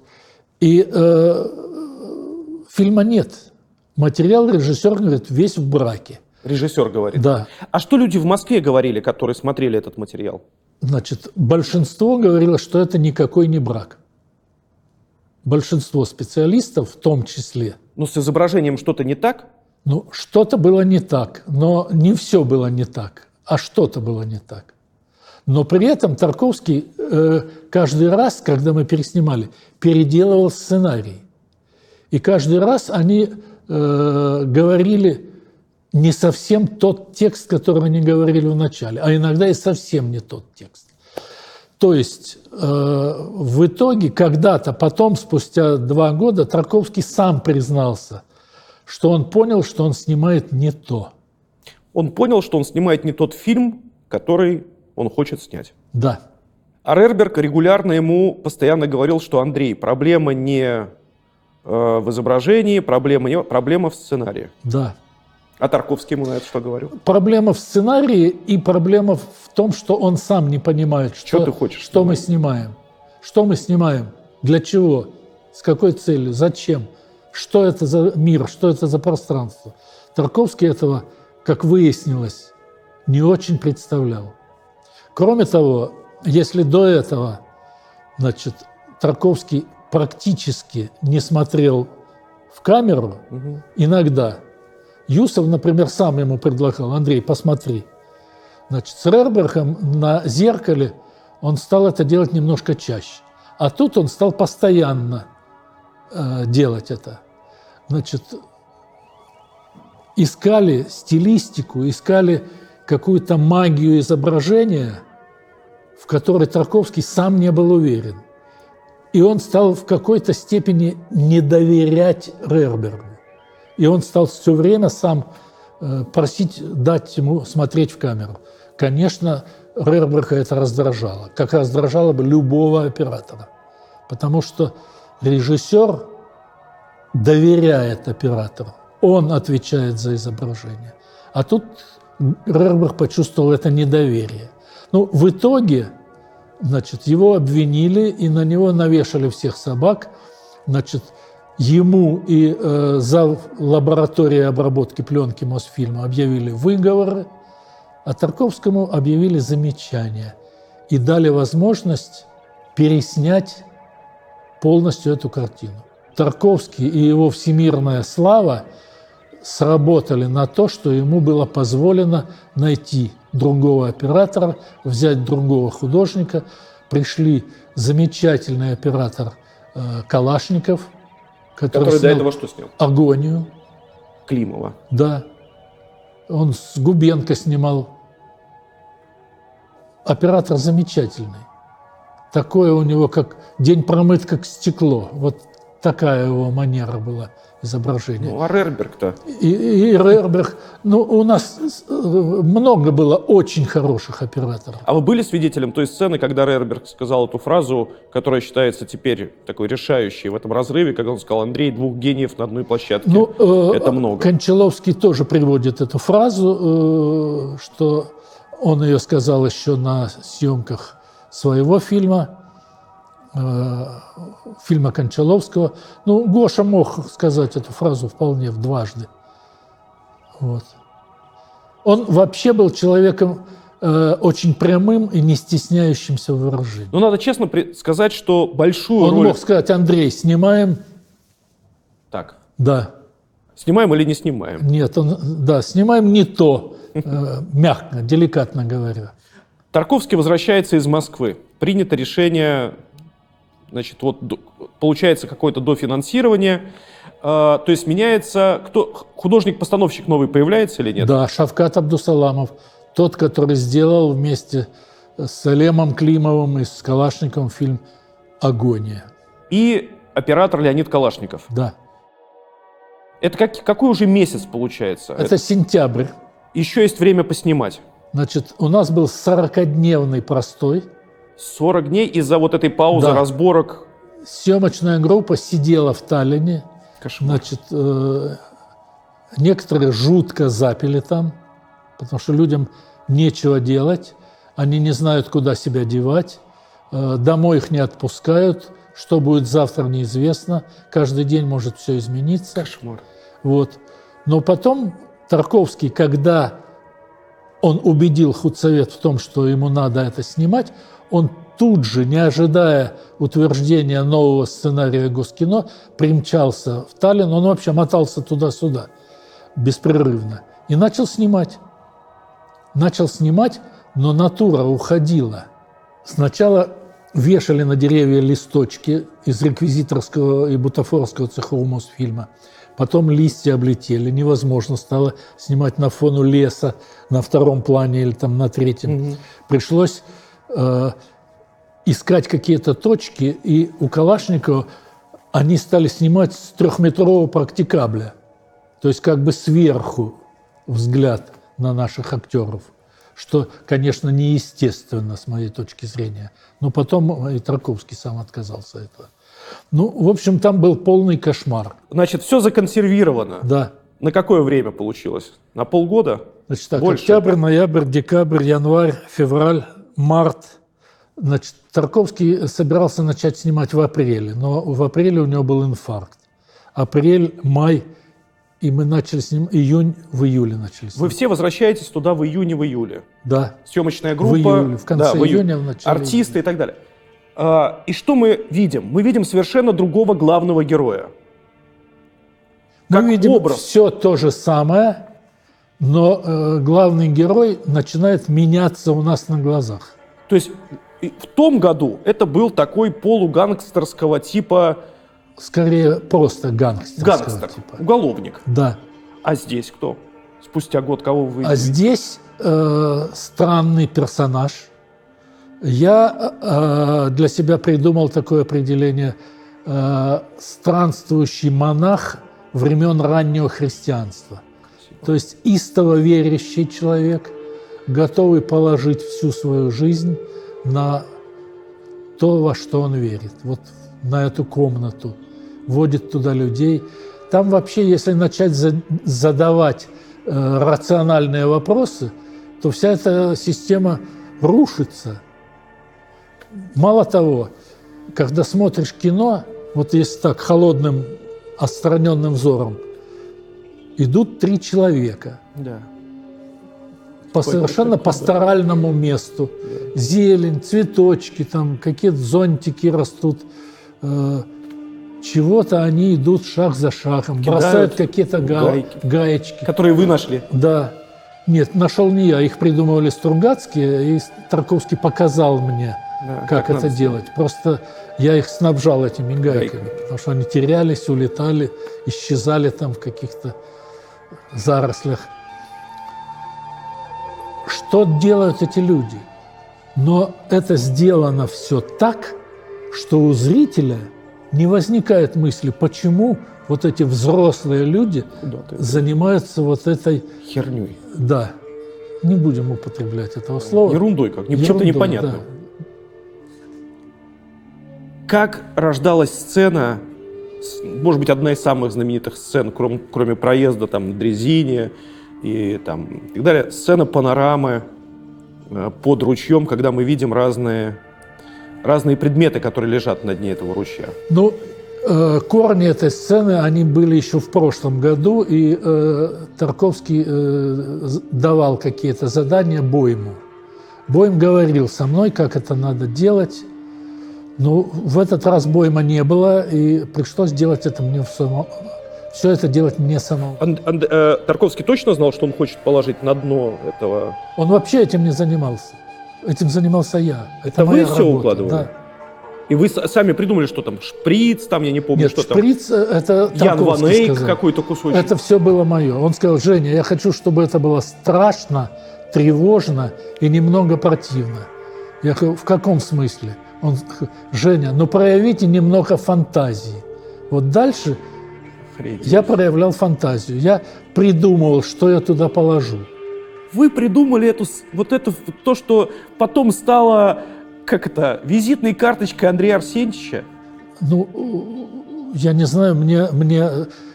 И э, фильма нет. Материал режиссер говорит весь в браке. Режиссер говорит. Да. А что люди в Москве говорили, которые смотрели этот материал? Значит, большинство говорило, что это никакой не брак. Большинство специалистов в том числе. Ну, с изображением что-то не так? Ну, что-то было не так, но не все было не так, а что-то было не так. Но при этом Тарковский э, каждый раз, когда мы переснимали, переделывал сценарий. И каждый раз они э, говорили не совсем тот текст, который они говорили в начале, а иногда и совсем не тот текст. То есть э, в итоге когда-то, потом, спустя два года, Тарковский сам признался, что он понял, что он снимает не то. Он понял, что он снимает не тот фильм, который он хочет снять. Да. А Рерберг регулярно ему постоянно говорил, что Андрей, проблема не э, в изображении, проблема, не, проблема в сценарии. Да. А Тарковский ему на это что говорил? Проблема в сценарии и проблема в том, что он сам не понимает, что, ты хочешь что мы снимаем. Что мы снимаем? Для чего? С какой целью? Зачем? Что это за мир? Что это за пространство? Тарковский этого, как выяснилось, не очень представлял. Кроме того, если до этого, значит, Тарковский практически не смотрел в камеру, иногда, Юсов, например, сам ему предлагал, Андрей, посмотри. Значит, с Рербергом на зеркале он стал это делать немножко чаще. А тут он стал постоянно э, делать это. Значит, искали стилистику, искали какую-то магию изображения, в которой Тарковский сам не был уверен. И он стал в какой-то степени не доверять Рербергу. И он стал все время сам э, просить дать ему смотреть в камеру. Конечно, Рерберга это раздражало, как раздражало бы любого оператора. Потому что режиссер доверяет оператору. Он отвечает за изображение. А тут Рерберг почувствовал это недоверие. Ну, в итоге, значит, его обвинили и на него навешали всех собак. Значит, ему и э, зал лаборатории обработки пленки Мосфильма объявили выговоры, а Тарковскому объявили замечания и дали возможность переснять полностью эту картину. Тарковский и его всемирная слава сработали на то, что ему было позволено найти другого оператора, взять другого художника. Пришли замечательный оператор э, Калашников, который, Который до этого что снял? «Агонию». Климова. Да. Он с Губенко снимал. Оператор замечательный. Такое у него, как день промыт, как стекло. Вот такая его манера была изображения. Ну, а Рерберг-то? И, и Рерберг. Ну, у нас э, много было очень хороших операторов. А вы были свидетелем той сцены, когда Рерберг сказал эту фразу, которая считается теперь такой решающей в этом разрыве, когда он сказал «Андрей, двух гениев на одной площадке». Ну, э, Это много. Кончаловский тоже приводит эту фразу, э, что он ее сказал еще на съемках своего фильма, фильма Кончаловского. Ну, Гоша мог сказать эту фразу вполне в дважды. Вот. Он вообще был человеком э, очень прямым и не стесняющимся в выражении. Ну, надо честно сказать, что большую Он роль... мог сказать, Андрей, снимаем? Так, Да. снимаем или не снимаем? Нет, он, да, снимаем не то, э, мягко, деликатно говоря. Тарковский возвращается из Москвы. Принято решение, значит, вот получается какое-то дофинансирование. Э, то есть меняется, кто художник-постановщик новый появляется или нет? Да, Шавкат Абдусаламов, тот, который сделал вместе с Алемом Климовым и с Калашниковым фильм «Агония». И оператор Леонид Калашников. Да. Это как, какой уже месяц получается? Это сентябрь. Еще есть время поснимать. Значит, у нас был 40-дневный простой. 40 дней из-за вот этой паузы Да. разборок. Съемочная группа сидела в Таллине. Кошмар. Значит, э, некоторые жутко запили там, потому что людям нечего делать, они не знают, куда себя девать, э, домой их не отпускают, что будет завтра неизвестно, каждый день может все измениться. Кошмар. Вот. Но потом Тарковский, когда он убедил худсовет в том, что ему надо это снимать, он тут же, не ожидая утверждения нового сценария Госкино, примчался в Таллин. Он вообще мотался туда-сюда беспрерывно и начал снимать. Начал снимать, но натура уходила. Сначала вешали на деревья листочки из реквизиторского и бутафорского цехов Мосфильма. Потом листья облетели, невозможно стало снимать на фону леса на втором плане или там на третьем. Пришлось э, искать какие-то точки, и у Калашникова они стали снимать с трехметрового практикабля. То есть как бы сверху взгляд на наших актеров, что, конечно, неестественно с моей точки зрения. Но потом и Тарковский сам отказался от этого. Ну, в общем, там был полный кошмар. Значит, все законсервировано. Да. На какое время получилось? На полгода? Значит, так, Больше? октябрь, ноябрь, декабрь, январь, февраль, март. Значит, Тарковский собирался начать снимать в апреле, но в апреле у него был инфаркт. Апрель, май, и мы начали снимать, июнь, в июле начали снимать. Вы все возвращаетесь туда в июне, в июле. Да. Съемочная В группа. июле, в конце да, июне. июня, в начале Артисты и так далее. А, и что мы видим? Мы видим совершенно другого главного героя. Мы видим все то же самое, но э, главный герой начинает меняться у нас на глазах. То есть в том году это был такой полугангстерского типа Скорее, просто гангстерского гангстер, типа. уголовник. Да. А здесь кто? Спустя год кого вы А здесь э, странный персонаж. Я э, для себя придумал такое определение э, странствующий монах времен раннего христианства. То есть истово верящий человек, готовый положить всю свою жизнь на то, во что он верит. Вот на эту комнату, водит туда людей. Там вообще, если начать за- задавать э, рациональные вопросы, то вся эта система рушится. Мало того, когда смотришь кино, вот если так холодным, отстраненным взором, идут три человека Да. по совершенно да. пасторальному месту. Зелень, цветочки, там какие-то зонтики растут. Э, чего-то они идут шаг за шагом, Кидают бросают какие-то га- гайки. гаечки. Которые вы нашли. Да. Нет, нашел не я. Их придумывали Стругацкие, и Тарковский показал мне, Да, как, как это делать. Просто я их снабжал этими гайками, потому что они терялись, улетали, исчезали там в каких-то зарослях. что делают эти люди. Но это сделано все так, что у зрителя не возникает мысли, почему вот эти взрослые люди занимаются вот этой... Херней. Да. Не будем употреблять этого слова. Ерундой как, чем-то непонятным. да. Как рождалась сцена, может быть, одна из самых знаменитых сцен, кроме, кроме проезда там на дрезине и там и так далее, сцена панорамы э, под ручьем, когда мы видим разные, разные предметы, которые лежат на дне этого ручья. Ну, э, корни этой сцены, они были еще в прошлом году, и э, Тарковский э, давал какие-то задания Бойму. Бойм говорил со мной, как это надо делать. Но в этот раз Бойма не было, и пришлось делать это мне в само... Все это делать мне самому. Ан- Ан- э, Тарковский точно знал, что он хочет положить на дно этого? Он вообще этим не занимался. Этим занимался я. Это, Это вы моя все работа, укладывали? да. И вы сами придумали, что там шприц, там я не помню, Нет, что там. шприц, э, это Ян Ван Эйк какой-то кусочек. Это все было мое. Он сказал, Женя, я хочу, чтобы это было страшно, тревожно и немного противно. Я говорю, в каком смысле? Он, Женя, ну проявите немного фантазии. Вот дальше я проявлял фантазию. Я придумывал, что я туда положу. Вы придумали эту, вот это, то, что потом стало, как это, визитной карточкой Андрея Арсеньевича? Ну, я не знаю, мне, мне,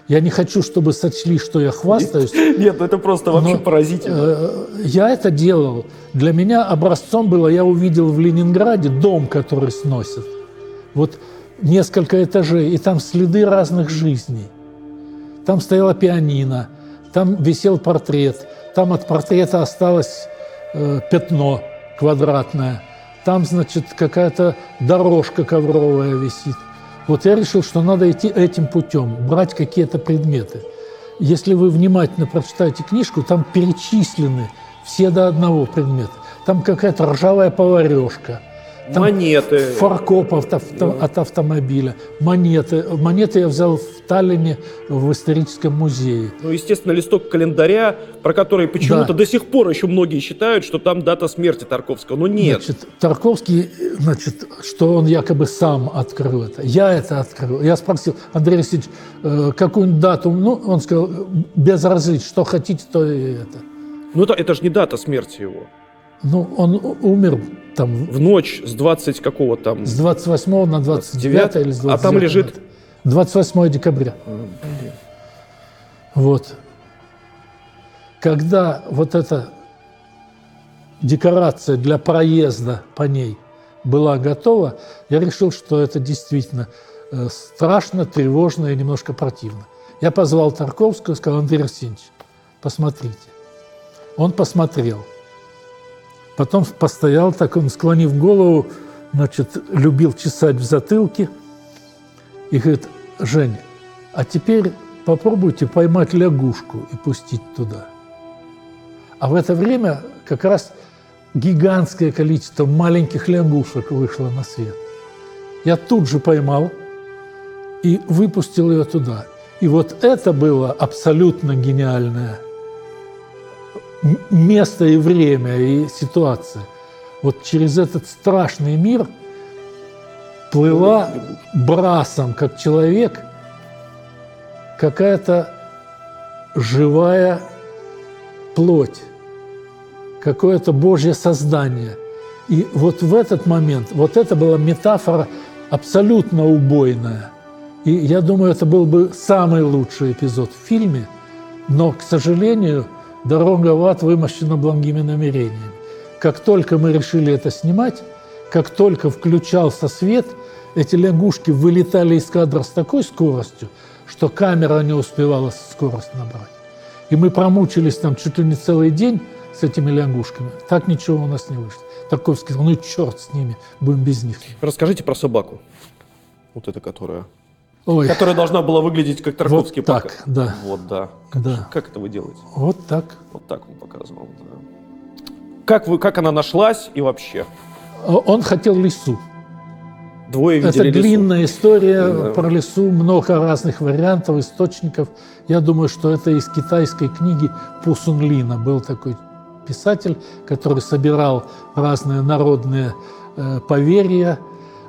я не хочу, чтобы сочли, что я хвастаюсь. Нет, ну это просто вообще Но, поразительно. э, Я это делал. Для меня образцом было, я увидел в Ленинграде дом, который сносят. Вот несколько этажей, и там следы разных жизней. Там стояла пианино, там висел портрет, там от портрета осталось э, пятно квадратное, там, значит, какая-то дорожка ковровая висит. Вот я решил, что надо идти этим путем, брать какие-то предметы. Если вы внимательно прочитаете книжку, там перечислены все до одного предмета. Там какая-то ржавая поварешка, там Монеты. фаркоп от, авто- от автомобиля, монеты. Монеты я взял в Таллине в историческом музее. Ну, естественно, листок календаря, про который почему-то Да. до сих пор еще многие считают, что там дата смерти Тарковского. Но нет. Значит, Тарковский, значит, что он якобы сам открыл это. Я это открыл. Я спросил, Андрей Алексеевич, э, какую дату? Ну, он сказал, безразлично, что хотите, то и это. Ну, это, это же не дата смерти его. Ну, он умер там В ночь с 20 какого там... с 28 на 29 или с 29 А там лежит... 28 декабря. Вот. Когда вот эта декорация для проезда по ней была готова, я решил, что это действительно э, страшно, тревожно и немножко противно. Я позвал Тарковского, сказал, Андрей Арсеньевич, посмотрите. Он посмотрел. Потом постоял так, он склонив голову, значит, любил чесать в затылке и говорит, Жень, а теперь попробуйте поймать лягушку и пустить туда. А в это время как раз гигантское количество маленьких лягушек вышло на свет. Я тут же поймал и выпустил ее туда. И вот это было абсолютно гениальное место и время, и ситуация. Вот через этот страшный мир плыла брасом, как человек, какая-то живая плоть, какое-то Божье создание. И вот в этот момент, вот это была метафора абсолютно убойная. И я думаю, это был бы самый лучший эпизод в фильме, но, к сожалению, дорога в ад вымощена благими намерениями. Как только мы решили это снимать, как только включался свет, эти лягушки вылетали из кадра с такой скоростью, что камера не успевала скорость набрать. И мы промучились там чуть ли не целый день с этими лягушками. Так ничего у нас не вышло. Тарковский сказал, ну черт с ними, будем без них. Расскажите про собаку. Вот эта, которая... Ой. Которая должна была выглядеть как Тарковский. Вот так, пока. да. Вот, да. Да. Как это вы делаете? Вот так. Вот так он показывал, да. Как, вы, как она нашлась и вообще? Он хотел лису. Двое Это видели лису. длинная история Да. про лесу, много разных вариантов, источников. Я думаю, что это из китайской книги Пусунлина был такой писатель, который собирал разные народные э, поверья.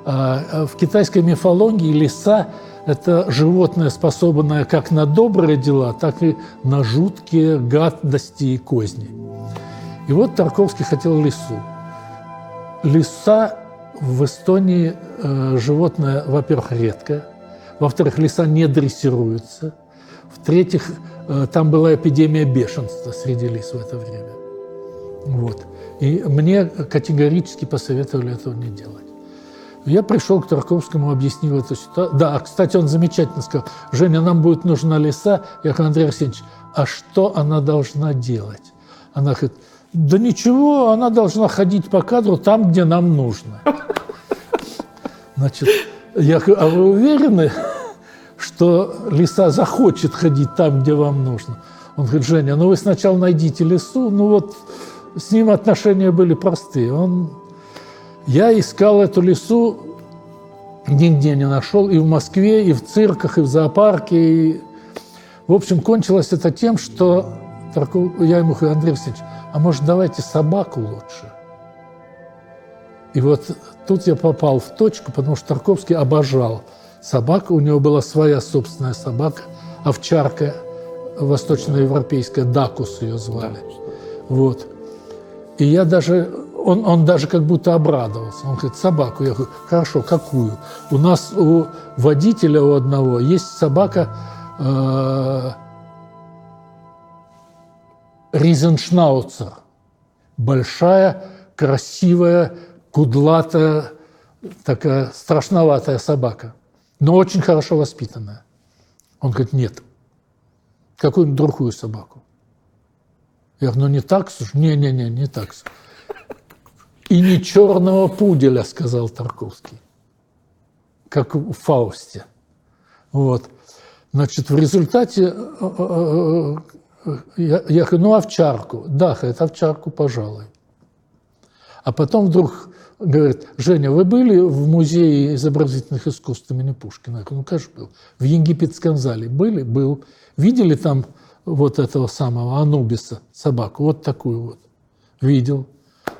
А, а в китайской мифологии лиса – это животное, способное как на добрые дела, так и на жуткие гадости и козни. И вот Тарковский хотел лису. Лиса в Эстонии э, животное, во-первых, редкое, во-вторых, лиса не дрессируется, в-третьих, э, там была эпидемия бешенства среди лис в это время. Вот. И мне категорически посоветовали этого не делать. Я пришел к Тарковскому, объяснил эту ситуацию. Да, кстати, он замечательно сказал, Женя, нам будет нужна лиса. Я говорю, Андрей Арсеньевич, а что она должна делать? Она говорит, да ничего, она должна ходить по кадру там, где нам нужно. Значит, я говорю, а вы уверены, что лиса захочет ходить там, где вам нужно? Он говорит, Женя, ну вы сначала найдите лису. Ну вот с ним отношения были простые. Он... Я искал эту лису, нигде не нашел, и в Москве, и в цирках, и в зоопарке. И... В общем, кончилось это тем, что я ему говорю, Андрей Алексеевич, а может, давайте собаку лучше? И вот тут я попал в точку, потому что Тарковский обожал собак. У него была своя собственная собака, овчарка восточноевропейская, Дакус ее звали. Вот. И я даже, он, он даже как будто обрадовался. Он говорит, собаку. Я говорю, хорошо, какую? У нас у водителя у одного есть собака э, Ризеншнауцер. Большая, красивая, кудлатая, такая страшноватая собака, но очень хорошо воспитанная. Он говорит, нет, какую-нибудь другую собаку. Я говорю, ну не таксу? Не-не-не, не таксу. И не черного пуделя, сказал Тарковский, как в Фаусте. Вот. Значит, в результате э, э, я, я говорю, ну, овчарку. Да, это овчарку, пожалуй. А потом вдруг говорит, Женя, вы были в музее изобразительных искусств имени Пушкина? Я говорю, ну, конечно, был. В египетском зале были? Был. Видели там вот этого самого Анубиса, собаку, вот такую вот? Видел.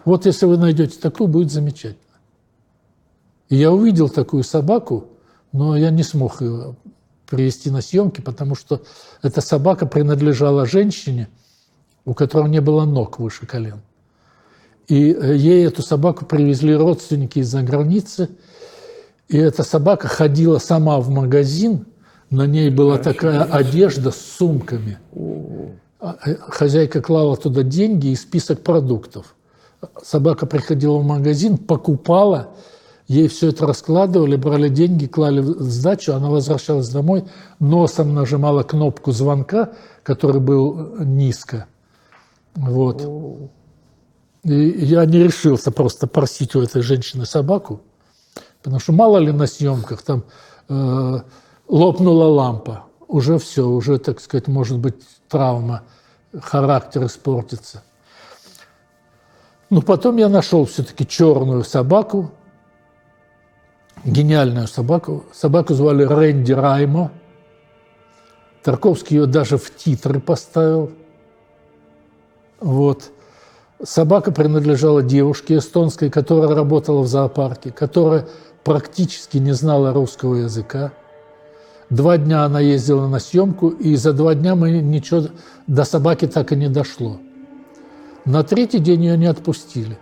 Вот если вы найдете такую, будет замечательно. И я увидел такую собаку, но я не смог ее привести на съемки, потому что эта собака принадлежала женщине, у которой не было ног выше колен. И э, ей эту собаку привезли родственники из-за границы, и эта собака ходила сама в магазин, на ней была такая одежда с сумками. А, э, хозяйка клала туда деньги и список продуктов. Собака приходила в магазин, покупала, Ей все это раскладывали, брали деньги, клали в сдачу, она возвращалась домой, носом нажимала кнопку звонка, который был низко. Вот. И я не решился просто просить у этой женщины собаку, потому что мало ли на съемках там э, лопнула лампа, уже все, уже, так сказать, может быть травма, характер испортится. Но потом я нашел все-таки черную собаку, гениальную собаку. Собаку звали Рэнди Раймо. Тарковский ее даже в титры поставил. Вот. Собака принадлежала девушке эстонской, которая работала в зоопарке, которая практически не знала русского языка. Два дня она ездила на съемку, и за два дня мы ничего до собаки так и не дошло. На третий день ее не отпустили.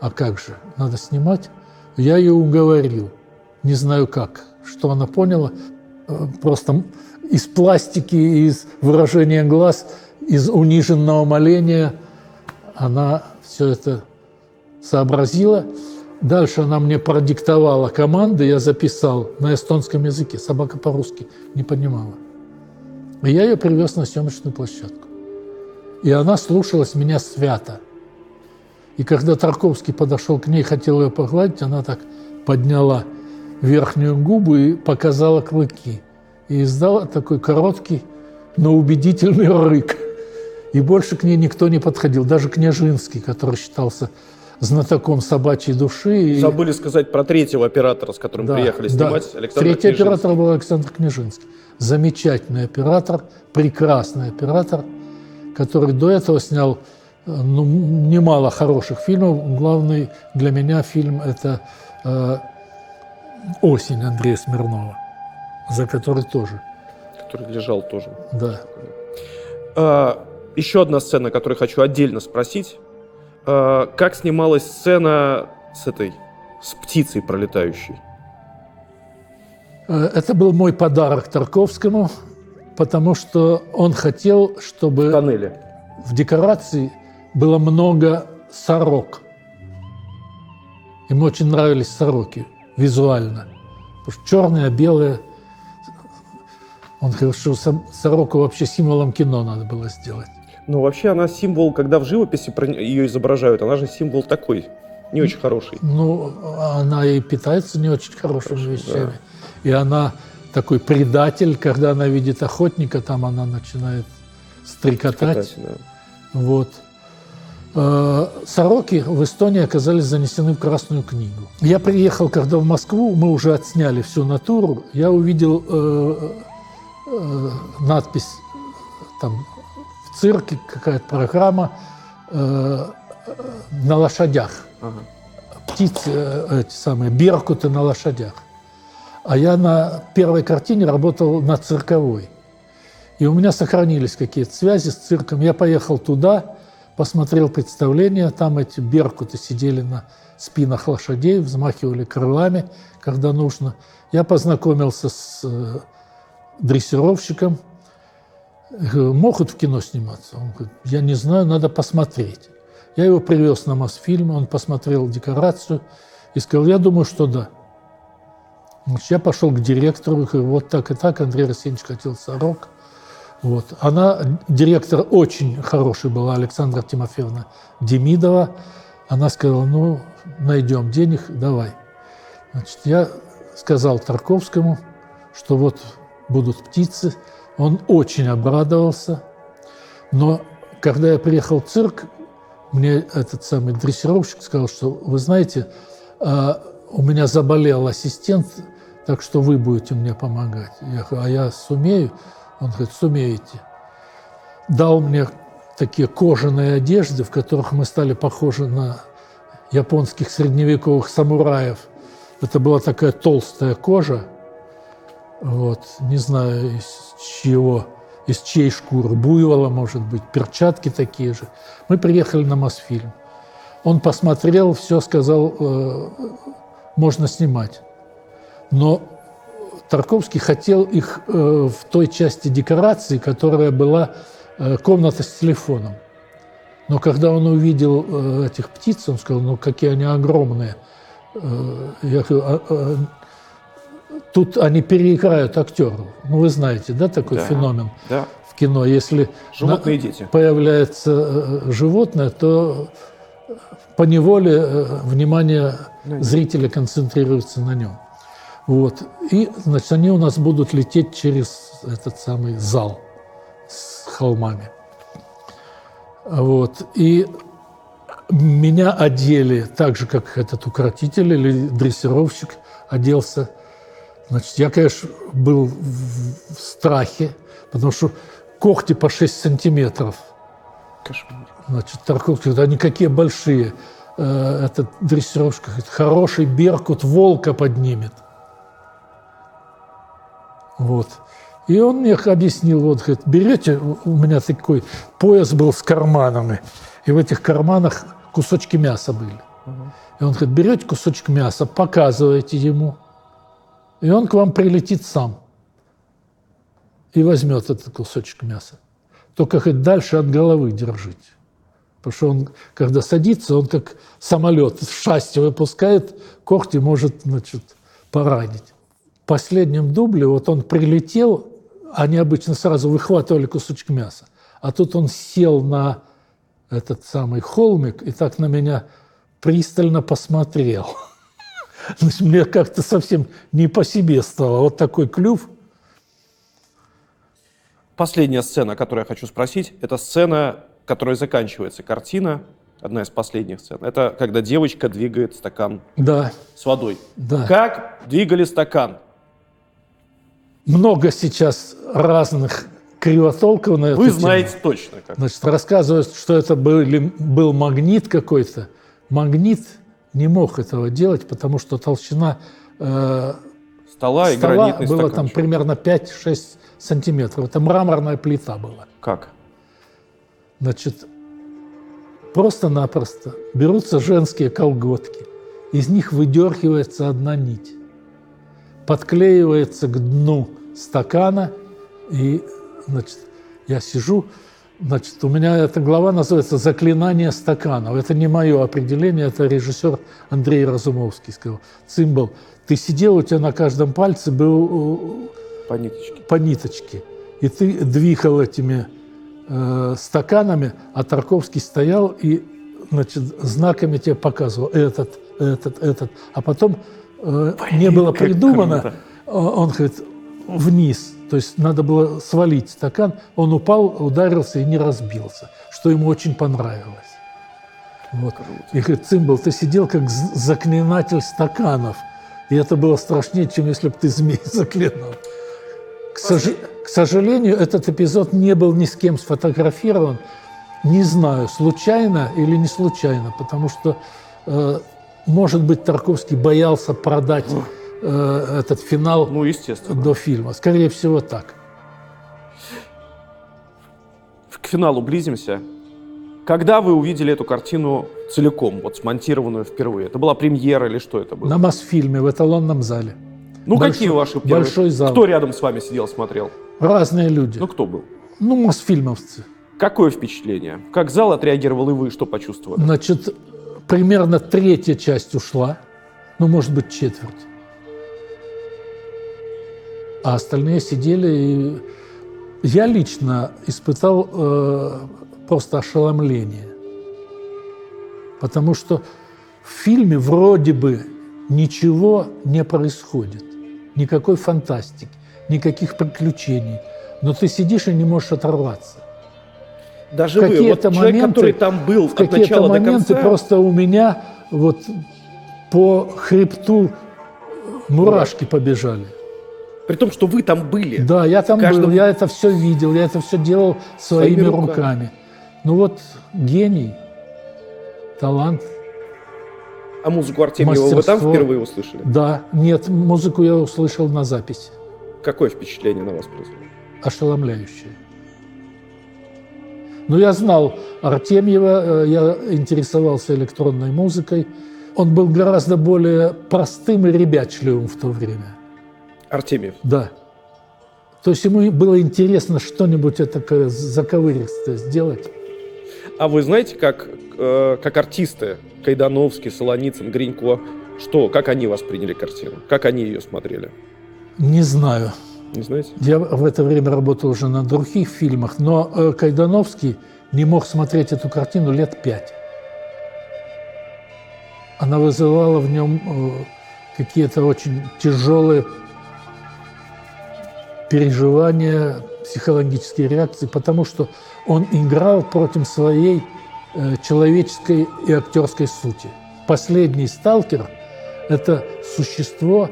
А как же, надо снимать? Я ее уговорил, не знаю как, что она поняла, э, просто из пластики, из выражения глаз, из униженного моления она все это сообразила. Дальше она мне продиктовала команды, я записал на эстонском языке. Собака по-русски не понимала. И я ее привез на съемочную площадку. И она слушалась меня свято – и когда Тарковский подошел к ней, хотел ее погладить, она так подняла верхнюю губу и показала клыки. И издала такой короткий, но убедительный рык. И больше к ней никто не подходил, даже Княжинский, который считался знатоком собачьей души. Забыли сказать про третьего оператора, с которым да, приехали снимать, да. Александр Третий Княжинский. оператор был Александр Княжинский. Замечательный оператор, прекрасный оператор, который до этого снял ну, немало хороших фильмов. Главный для меня фильм – это э, «Осень» Андрея Смирнова, за который тоже. Который лежал тоже. Да. А, еще одна сцена, которую хочу отдельно спросить. А, как снималась сцена с этой, с птицей пролетающей? Э, Это был мой подарок Тарковскому, потому что он хотел, чтобы в, тоннеле. в декорации было много сорок. Ему очень нравились сороки визуально. Потому что черные, белые. Он говорил, что сороку вообще символом кино надо было сделать. Ну, вообще она символ, когда в живописи ее изображают, она же символ такой, не очень хороший. Ну, она и питается не очень хорошими вещами. И она такой предатель, когда она видит охотника, там она начинает стрекотать. Стрекотать, да. Вот. Э, Сороки в Эстонии оказались занесены в Красную книгу. Я приехал, когда в Москву, мы уже отсняли всю натуру, я увидел э, э, надпись там в цирке какая-то программа э, на лошадях. Ага. Птицы, э, эти самые, беркуты на лошадях. А я на первой картине работал на цирковой. И у меня сохранились какие-то связи с цирком. Я поехал туда, посмотрел представление. Там эти беркуты сидели на спинах лошадей, взмахивали крылами, когда нужно. Я познакомился с э, дрессировщиком. Говорю, могут в кино сниматься? Он говорит, я не знаю, надо посмотреть. Я его привез на Мосфильм, он посмотрел декорацию и сказал, я думаю, что да. Я пошел к директору, говорю, вот так и так, Андрей Арсеньевич хотел сорок. Вот. Она, директор очень хороший была, Александра Тимофеевна Демидова. Она сказала, ну, найдем денег, давай. Значит, я сказал Тарковскому, что вот будут птицы. Он очень обрадовался. Но когда я приехал в цирк, мне этот самый дрессировщик сказал, что, вы знаете, а, у меня заболел ассистент, так что вы будете мне помогать. Я говорю, а я сумею? Он говорит, сумеете. Дал мне такие кожаные одежды, в которых мы стали похожи на японских средневековых самураев. Это была такая толстая кожа, вот, не знаю, из чего, из чьей шкуры, буйвола, может быть, перчатки такие же. Мы приехали на Мосфильм. Он посмотрел, все сказал, э, можно снимать. Но Тарковский хотел их э, в той части декорации, которая была э, комната с телефоном. Но когда он увидел э, этих птиц, он сказал, ну какие они огромные. Я говорю, «А, а, тут они переиграют актеров. Ну вы знаете, да, такой Да, феномен да. в кино. Если Животные на- дети. появляется животное, то по неволе внимание зрителя концентрируется на нем. Вот. И, значит, они у нас будут лететь через этот самый зал с холмами. Вот. И меня одели так же, как этот укротитель или дрессировщик оделся. Значит, я, конечно, был в страхе, потому что когти по 6 сантиметров. Кошмар. Значит, говорит, они какие большие. Э, Этот дрессировщик говорит, хороший беркут волка поднимет. Вот. И он мне объяснил, вот, говорит, берете, у меня такой пояс был с карманами, и в этих карманах кусочки мяса были. И он говорит, берете кусочек мяса, показываете ему, и он к вам прилетит сам и возьмет этот кусочек мяса. Только хоть дальше от головы держите. Потому что он, когда садится, он как самолет из шасси выпускает, когти может, значит, поранить. В последнем дубле вот он прилетел, они обычно сразу выхватывали кусочек мяса. А тут он сел на этот самый холмик и так на меня пристально посмотрел. Значит, мне как-то совсем не по себе стало. Вот такой клюв. Последняя сцена, о которой я хочу спросить, это сцена, которой заканчивается картина, одна из последних сцен. Это когда девочка двигает стакан Да, с водой. да. Как двигали стакан? Много сейчас разных кривотолковно Вы эту тему. знаете точно как. Значит, рассказывают, что это были- был магнит какой-то. Магнит не мог этого делать, потому что толщина э, Стола и стола гранитный было там примерно 5-6 сантиметров. Это мраморная плита была. Как? Значит, просто-напросто берутся женские колготки, из них выдергивается одна нить, подклеивается к дну стакана, и, значит, я сижу, значит, у меня эта глава называется «Заклинание стаканов». Это не мое определение, это режиссер Андрей Разумовский сказал. Цимбал, ты сидел, у тебя на каждом пальце был э, По ниточке. по ниточке. И ты двигал этими э, стаканами, а Тарковский стоял и значит, знаками тебе показывал этот, этот, этот. А потом э, не было придумано, круто. э, он говорит, вниз. То есть надо было свалить стакан. Он упал, ударился и не разбился, что ему очень понравилось. Вот. И говорит, Цимбал, ты сидел как заклинатель стаканов. И это было страшнее, чем если бы ты змей заклинал. К, сож- к сожалению, этот эпизод не был ни с кем сфотографирован. Не знаю, случайно или не случайно, потому что, э, может быть, Тарковский боялся продать э, этот финал Ну, естественно. до фильма. Скорее всего, так. К финалу близимся. Когда вы увидели эту картину целиком, вот смонтированную впервые? Это была премьера или что это было? На Мосфильме в эталонном зале. Ну, Большой- какие ваши первые? Большой зал. Кто рядом с вами сидел, смотрел? Разные люди. Ну, кто был? Ну, мосфильмовцы. Какое впечатление? Как зал отреагировал и вы, что почувствовали? Значит, примерно третья часть ушла, ну, может быть, четверть. А остальные сидели и... Я лично испытал э, просто ошеломление. Потому что в фильме вроде бы ничего не происходит. Никакой фантастики, никаких приключений. Но ты сидишь и не можешь оторваться. Даже вы, вот человек, моменты, который там был в от начала до моменты конца, просто у меня вот по хребту мурашки побежали. при том, что вы там были. Да, я там Каждом- был, я это все видел, я это все делал своими, Своими руками. руками. Ну вот гений, талант. А музыку Артемьева вы там впервые услышали? Да, нет, музыку я услышал на записи, Какое впечатление на вас произвело? ошеломляющее. Ну, я знал Артемьева, э, я интересовался электронной музыкой. Он был гораздо более простым и ребячливым в то время. Артемьев. Да. То есть ему было интересно что-нибудь такое заковыристое сделать. А вы знаете, как, э, как артисты Кайдановский, Солоницын, Гринько, что, как они восприняли картину? Как они ее смотрели? Не знаю. Не знаете? Я в это время работал уже на других фильмах, но э, Кайдановский не мог смотреть эту картину лет пять. Она вызывала в нем э, какие-то очень тяжелые переживания, психологические реакции, потому что он играл против своей э, человеческой и актерской сути. Последний сталкер – это существо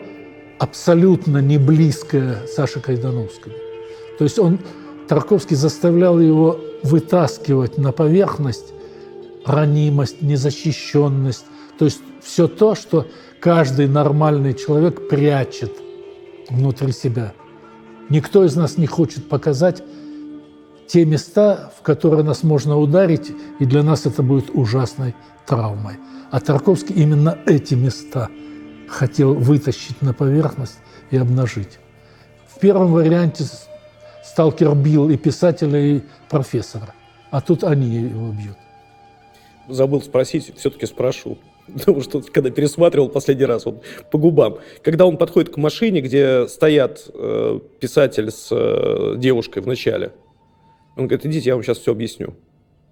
абсолютно не близкое Саше Кайдановскому. То есть он, Тарковский заставлял его вытаскивать на поверхность ранимость, незащищенность, то есть все то, что каждый нормальный человек прячет внутри себя. Никто из нас не хочет показать те места, в которые нас можно ударить, и для нас это будет ужасной травмой. А Тарковский именно эти места хотел вытащить на поверхность и обнажить. В первом варианте сталкер бил и писателя, и профессора, а тут они его бьют. Забыл спросить, все-таки спрошу. Потому что когда пересматривал последний раз, вот по губам, когда он подходит к машине, где стоят э, писатель с э, девушкой в начале, он говорит, идите, я вам сейчас все объясню.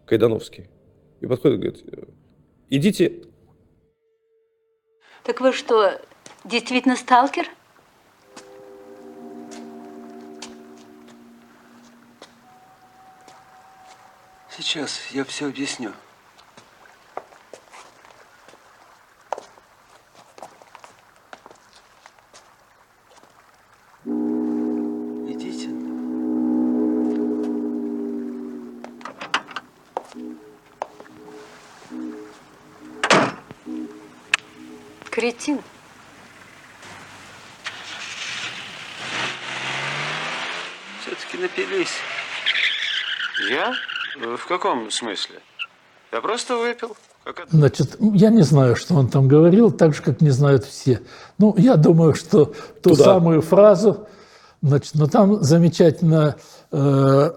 Кайдановский. И подходит и говорит, «Э, идите. Так вы что, действительно сталкер? Сейчас я все объясню. Кретин. Все-таки напились. Я? В каком смысле? Я просто выпил. Как это? Значит, я не знаю, что он там говорил, так же, как не знают все. Ну, я думаю, что ту Туда. самую фразу, значит, но там замечательно э,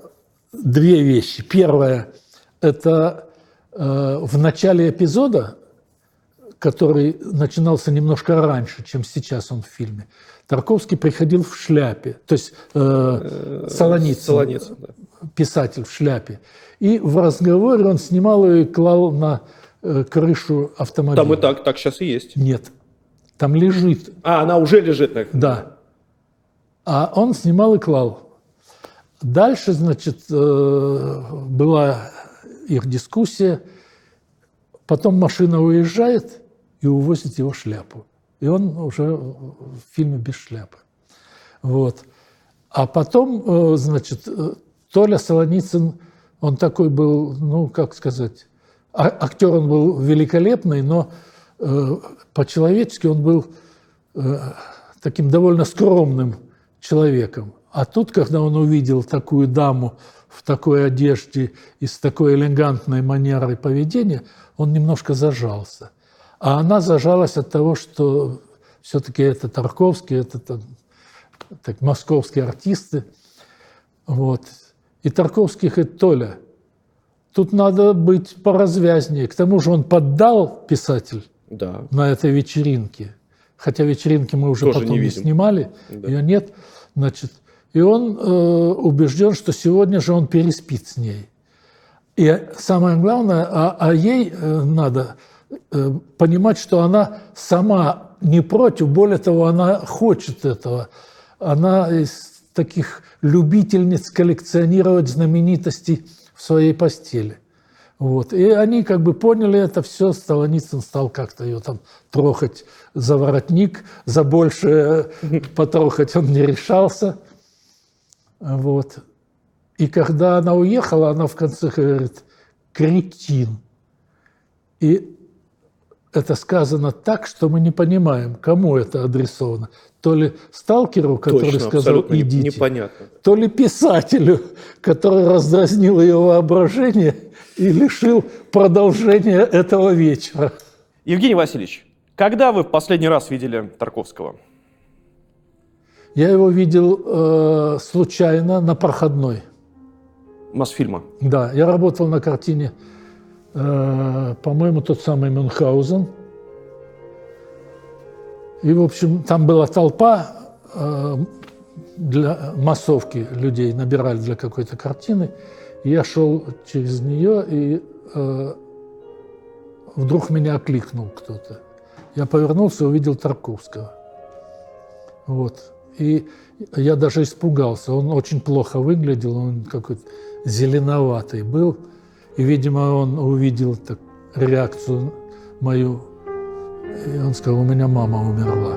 две вещи. Первое – это э, в начале эпизода, который начинался немножко раньше, чем сейчас он в фильме, Тарковский приходил в шляпе, то есть э, Солоницын, Солоницын, да. писатель в шляпе. И в разговоре он снимал и клал на э, крышу автомобиля. Там и так, так сейчас и есть. Нет, там лежит. А, она уже лежит на Да. А он снимал и клал. Дальше, значит, э, была их дискуссия. Потом машина уезжает и увозит его шляпу. И он уже в фильме без шляпы. Вот. А потом, э, значит, э, Толя Солоницын, он такой был, ну, как сказать, а- актер он был великолепный, но э, по-человечески он был таким довольно скромным человеком. А тут, когда он увидел такую даму в такой одежде и с такой элегантной манерой поведения, он немножко зажался. А она зажалась от того, что все-таки это Тарковский, это там, так, московские артисты. Вот. И Тарковский говорит, Толя, тут надо быть поразвязнее. К тому же он поддал писатель Да. на этой вечеринке. Хотя вечеринки мы уже Тоже потом не не, снимали, Да. ее нет. Значит, и он э, убежден, что сегодня же он переспит с ней. И самое главное, а, а ей э, надо понимать, что она сама не против, более того, она хочет этого. Она из таких любительниц коллекционировать знаменитостей в своей постели. Вот. И они как бы поняли это все, Столоницын стал как-то ее там трохать за воротник, за большее потрохать он не решался. Вот. И когда она уехала, она в конце говорит, кретин. И это сказано так, что мы не понимаем, кому это адресовано. То ли сталкеру, который Точно, сказал «идите», непонятно. то ли писателю, который раздразнил ее воображение и лишил продолжения этого вечера. Евгений Васильевич, когда вы в последний раз видели Тарковского? Я его видел э, случайно на проходной. Мосфильма. Да, я работал на картине, э, по-моему, тот самый Мюнхгаузен. И, в общем, там была толпа э, для массовки людей, набирали для какой-то картины. Я шел через нее, и э, вдруг меня окликнул кто-то. Я повернулся увидел Тарковского. Вот. И я даже испугался. Он очень плохо выглядел, он какой-то зеленоватый был. И, видимо, он увидел так, реакцию мою. И он сказал, у меня мама умерла.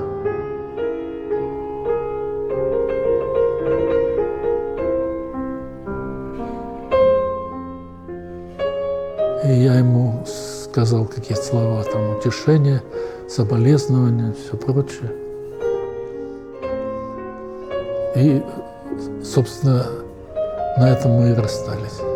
И я ему сказал какие-то слова, там, утешения, соболезнования, все прочее. И, собственно, на этом мы и расстались.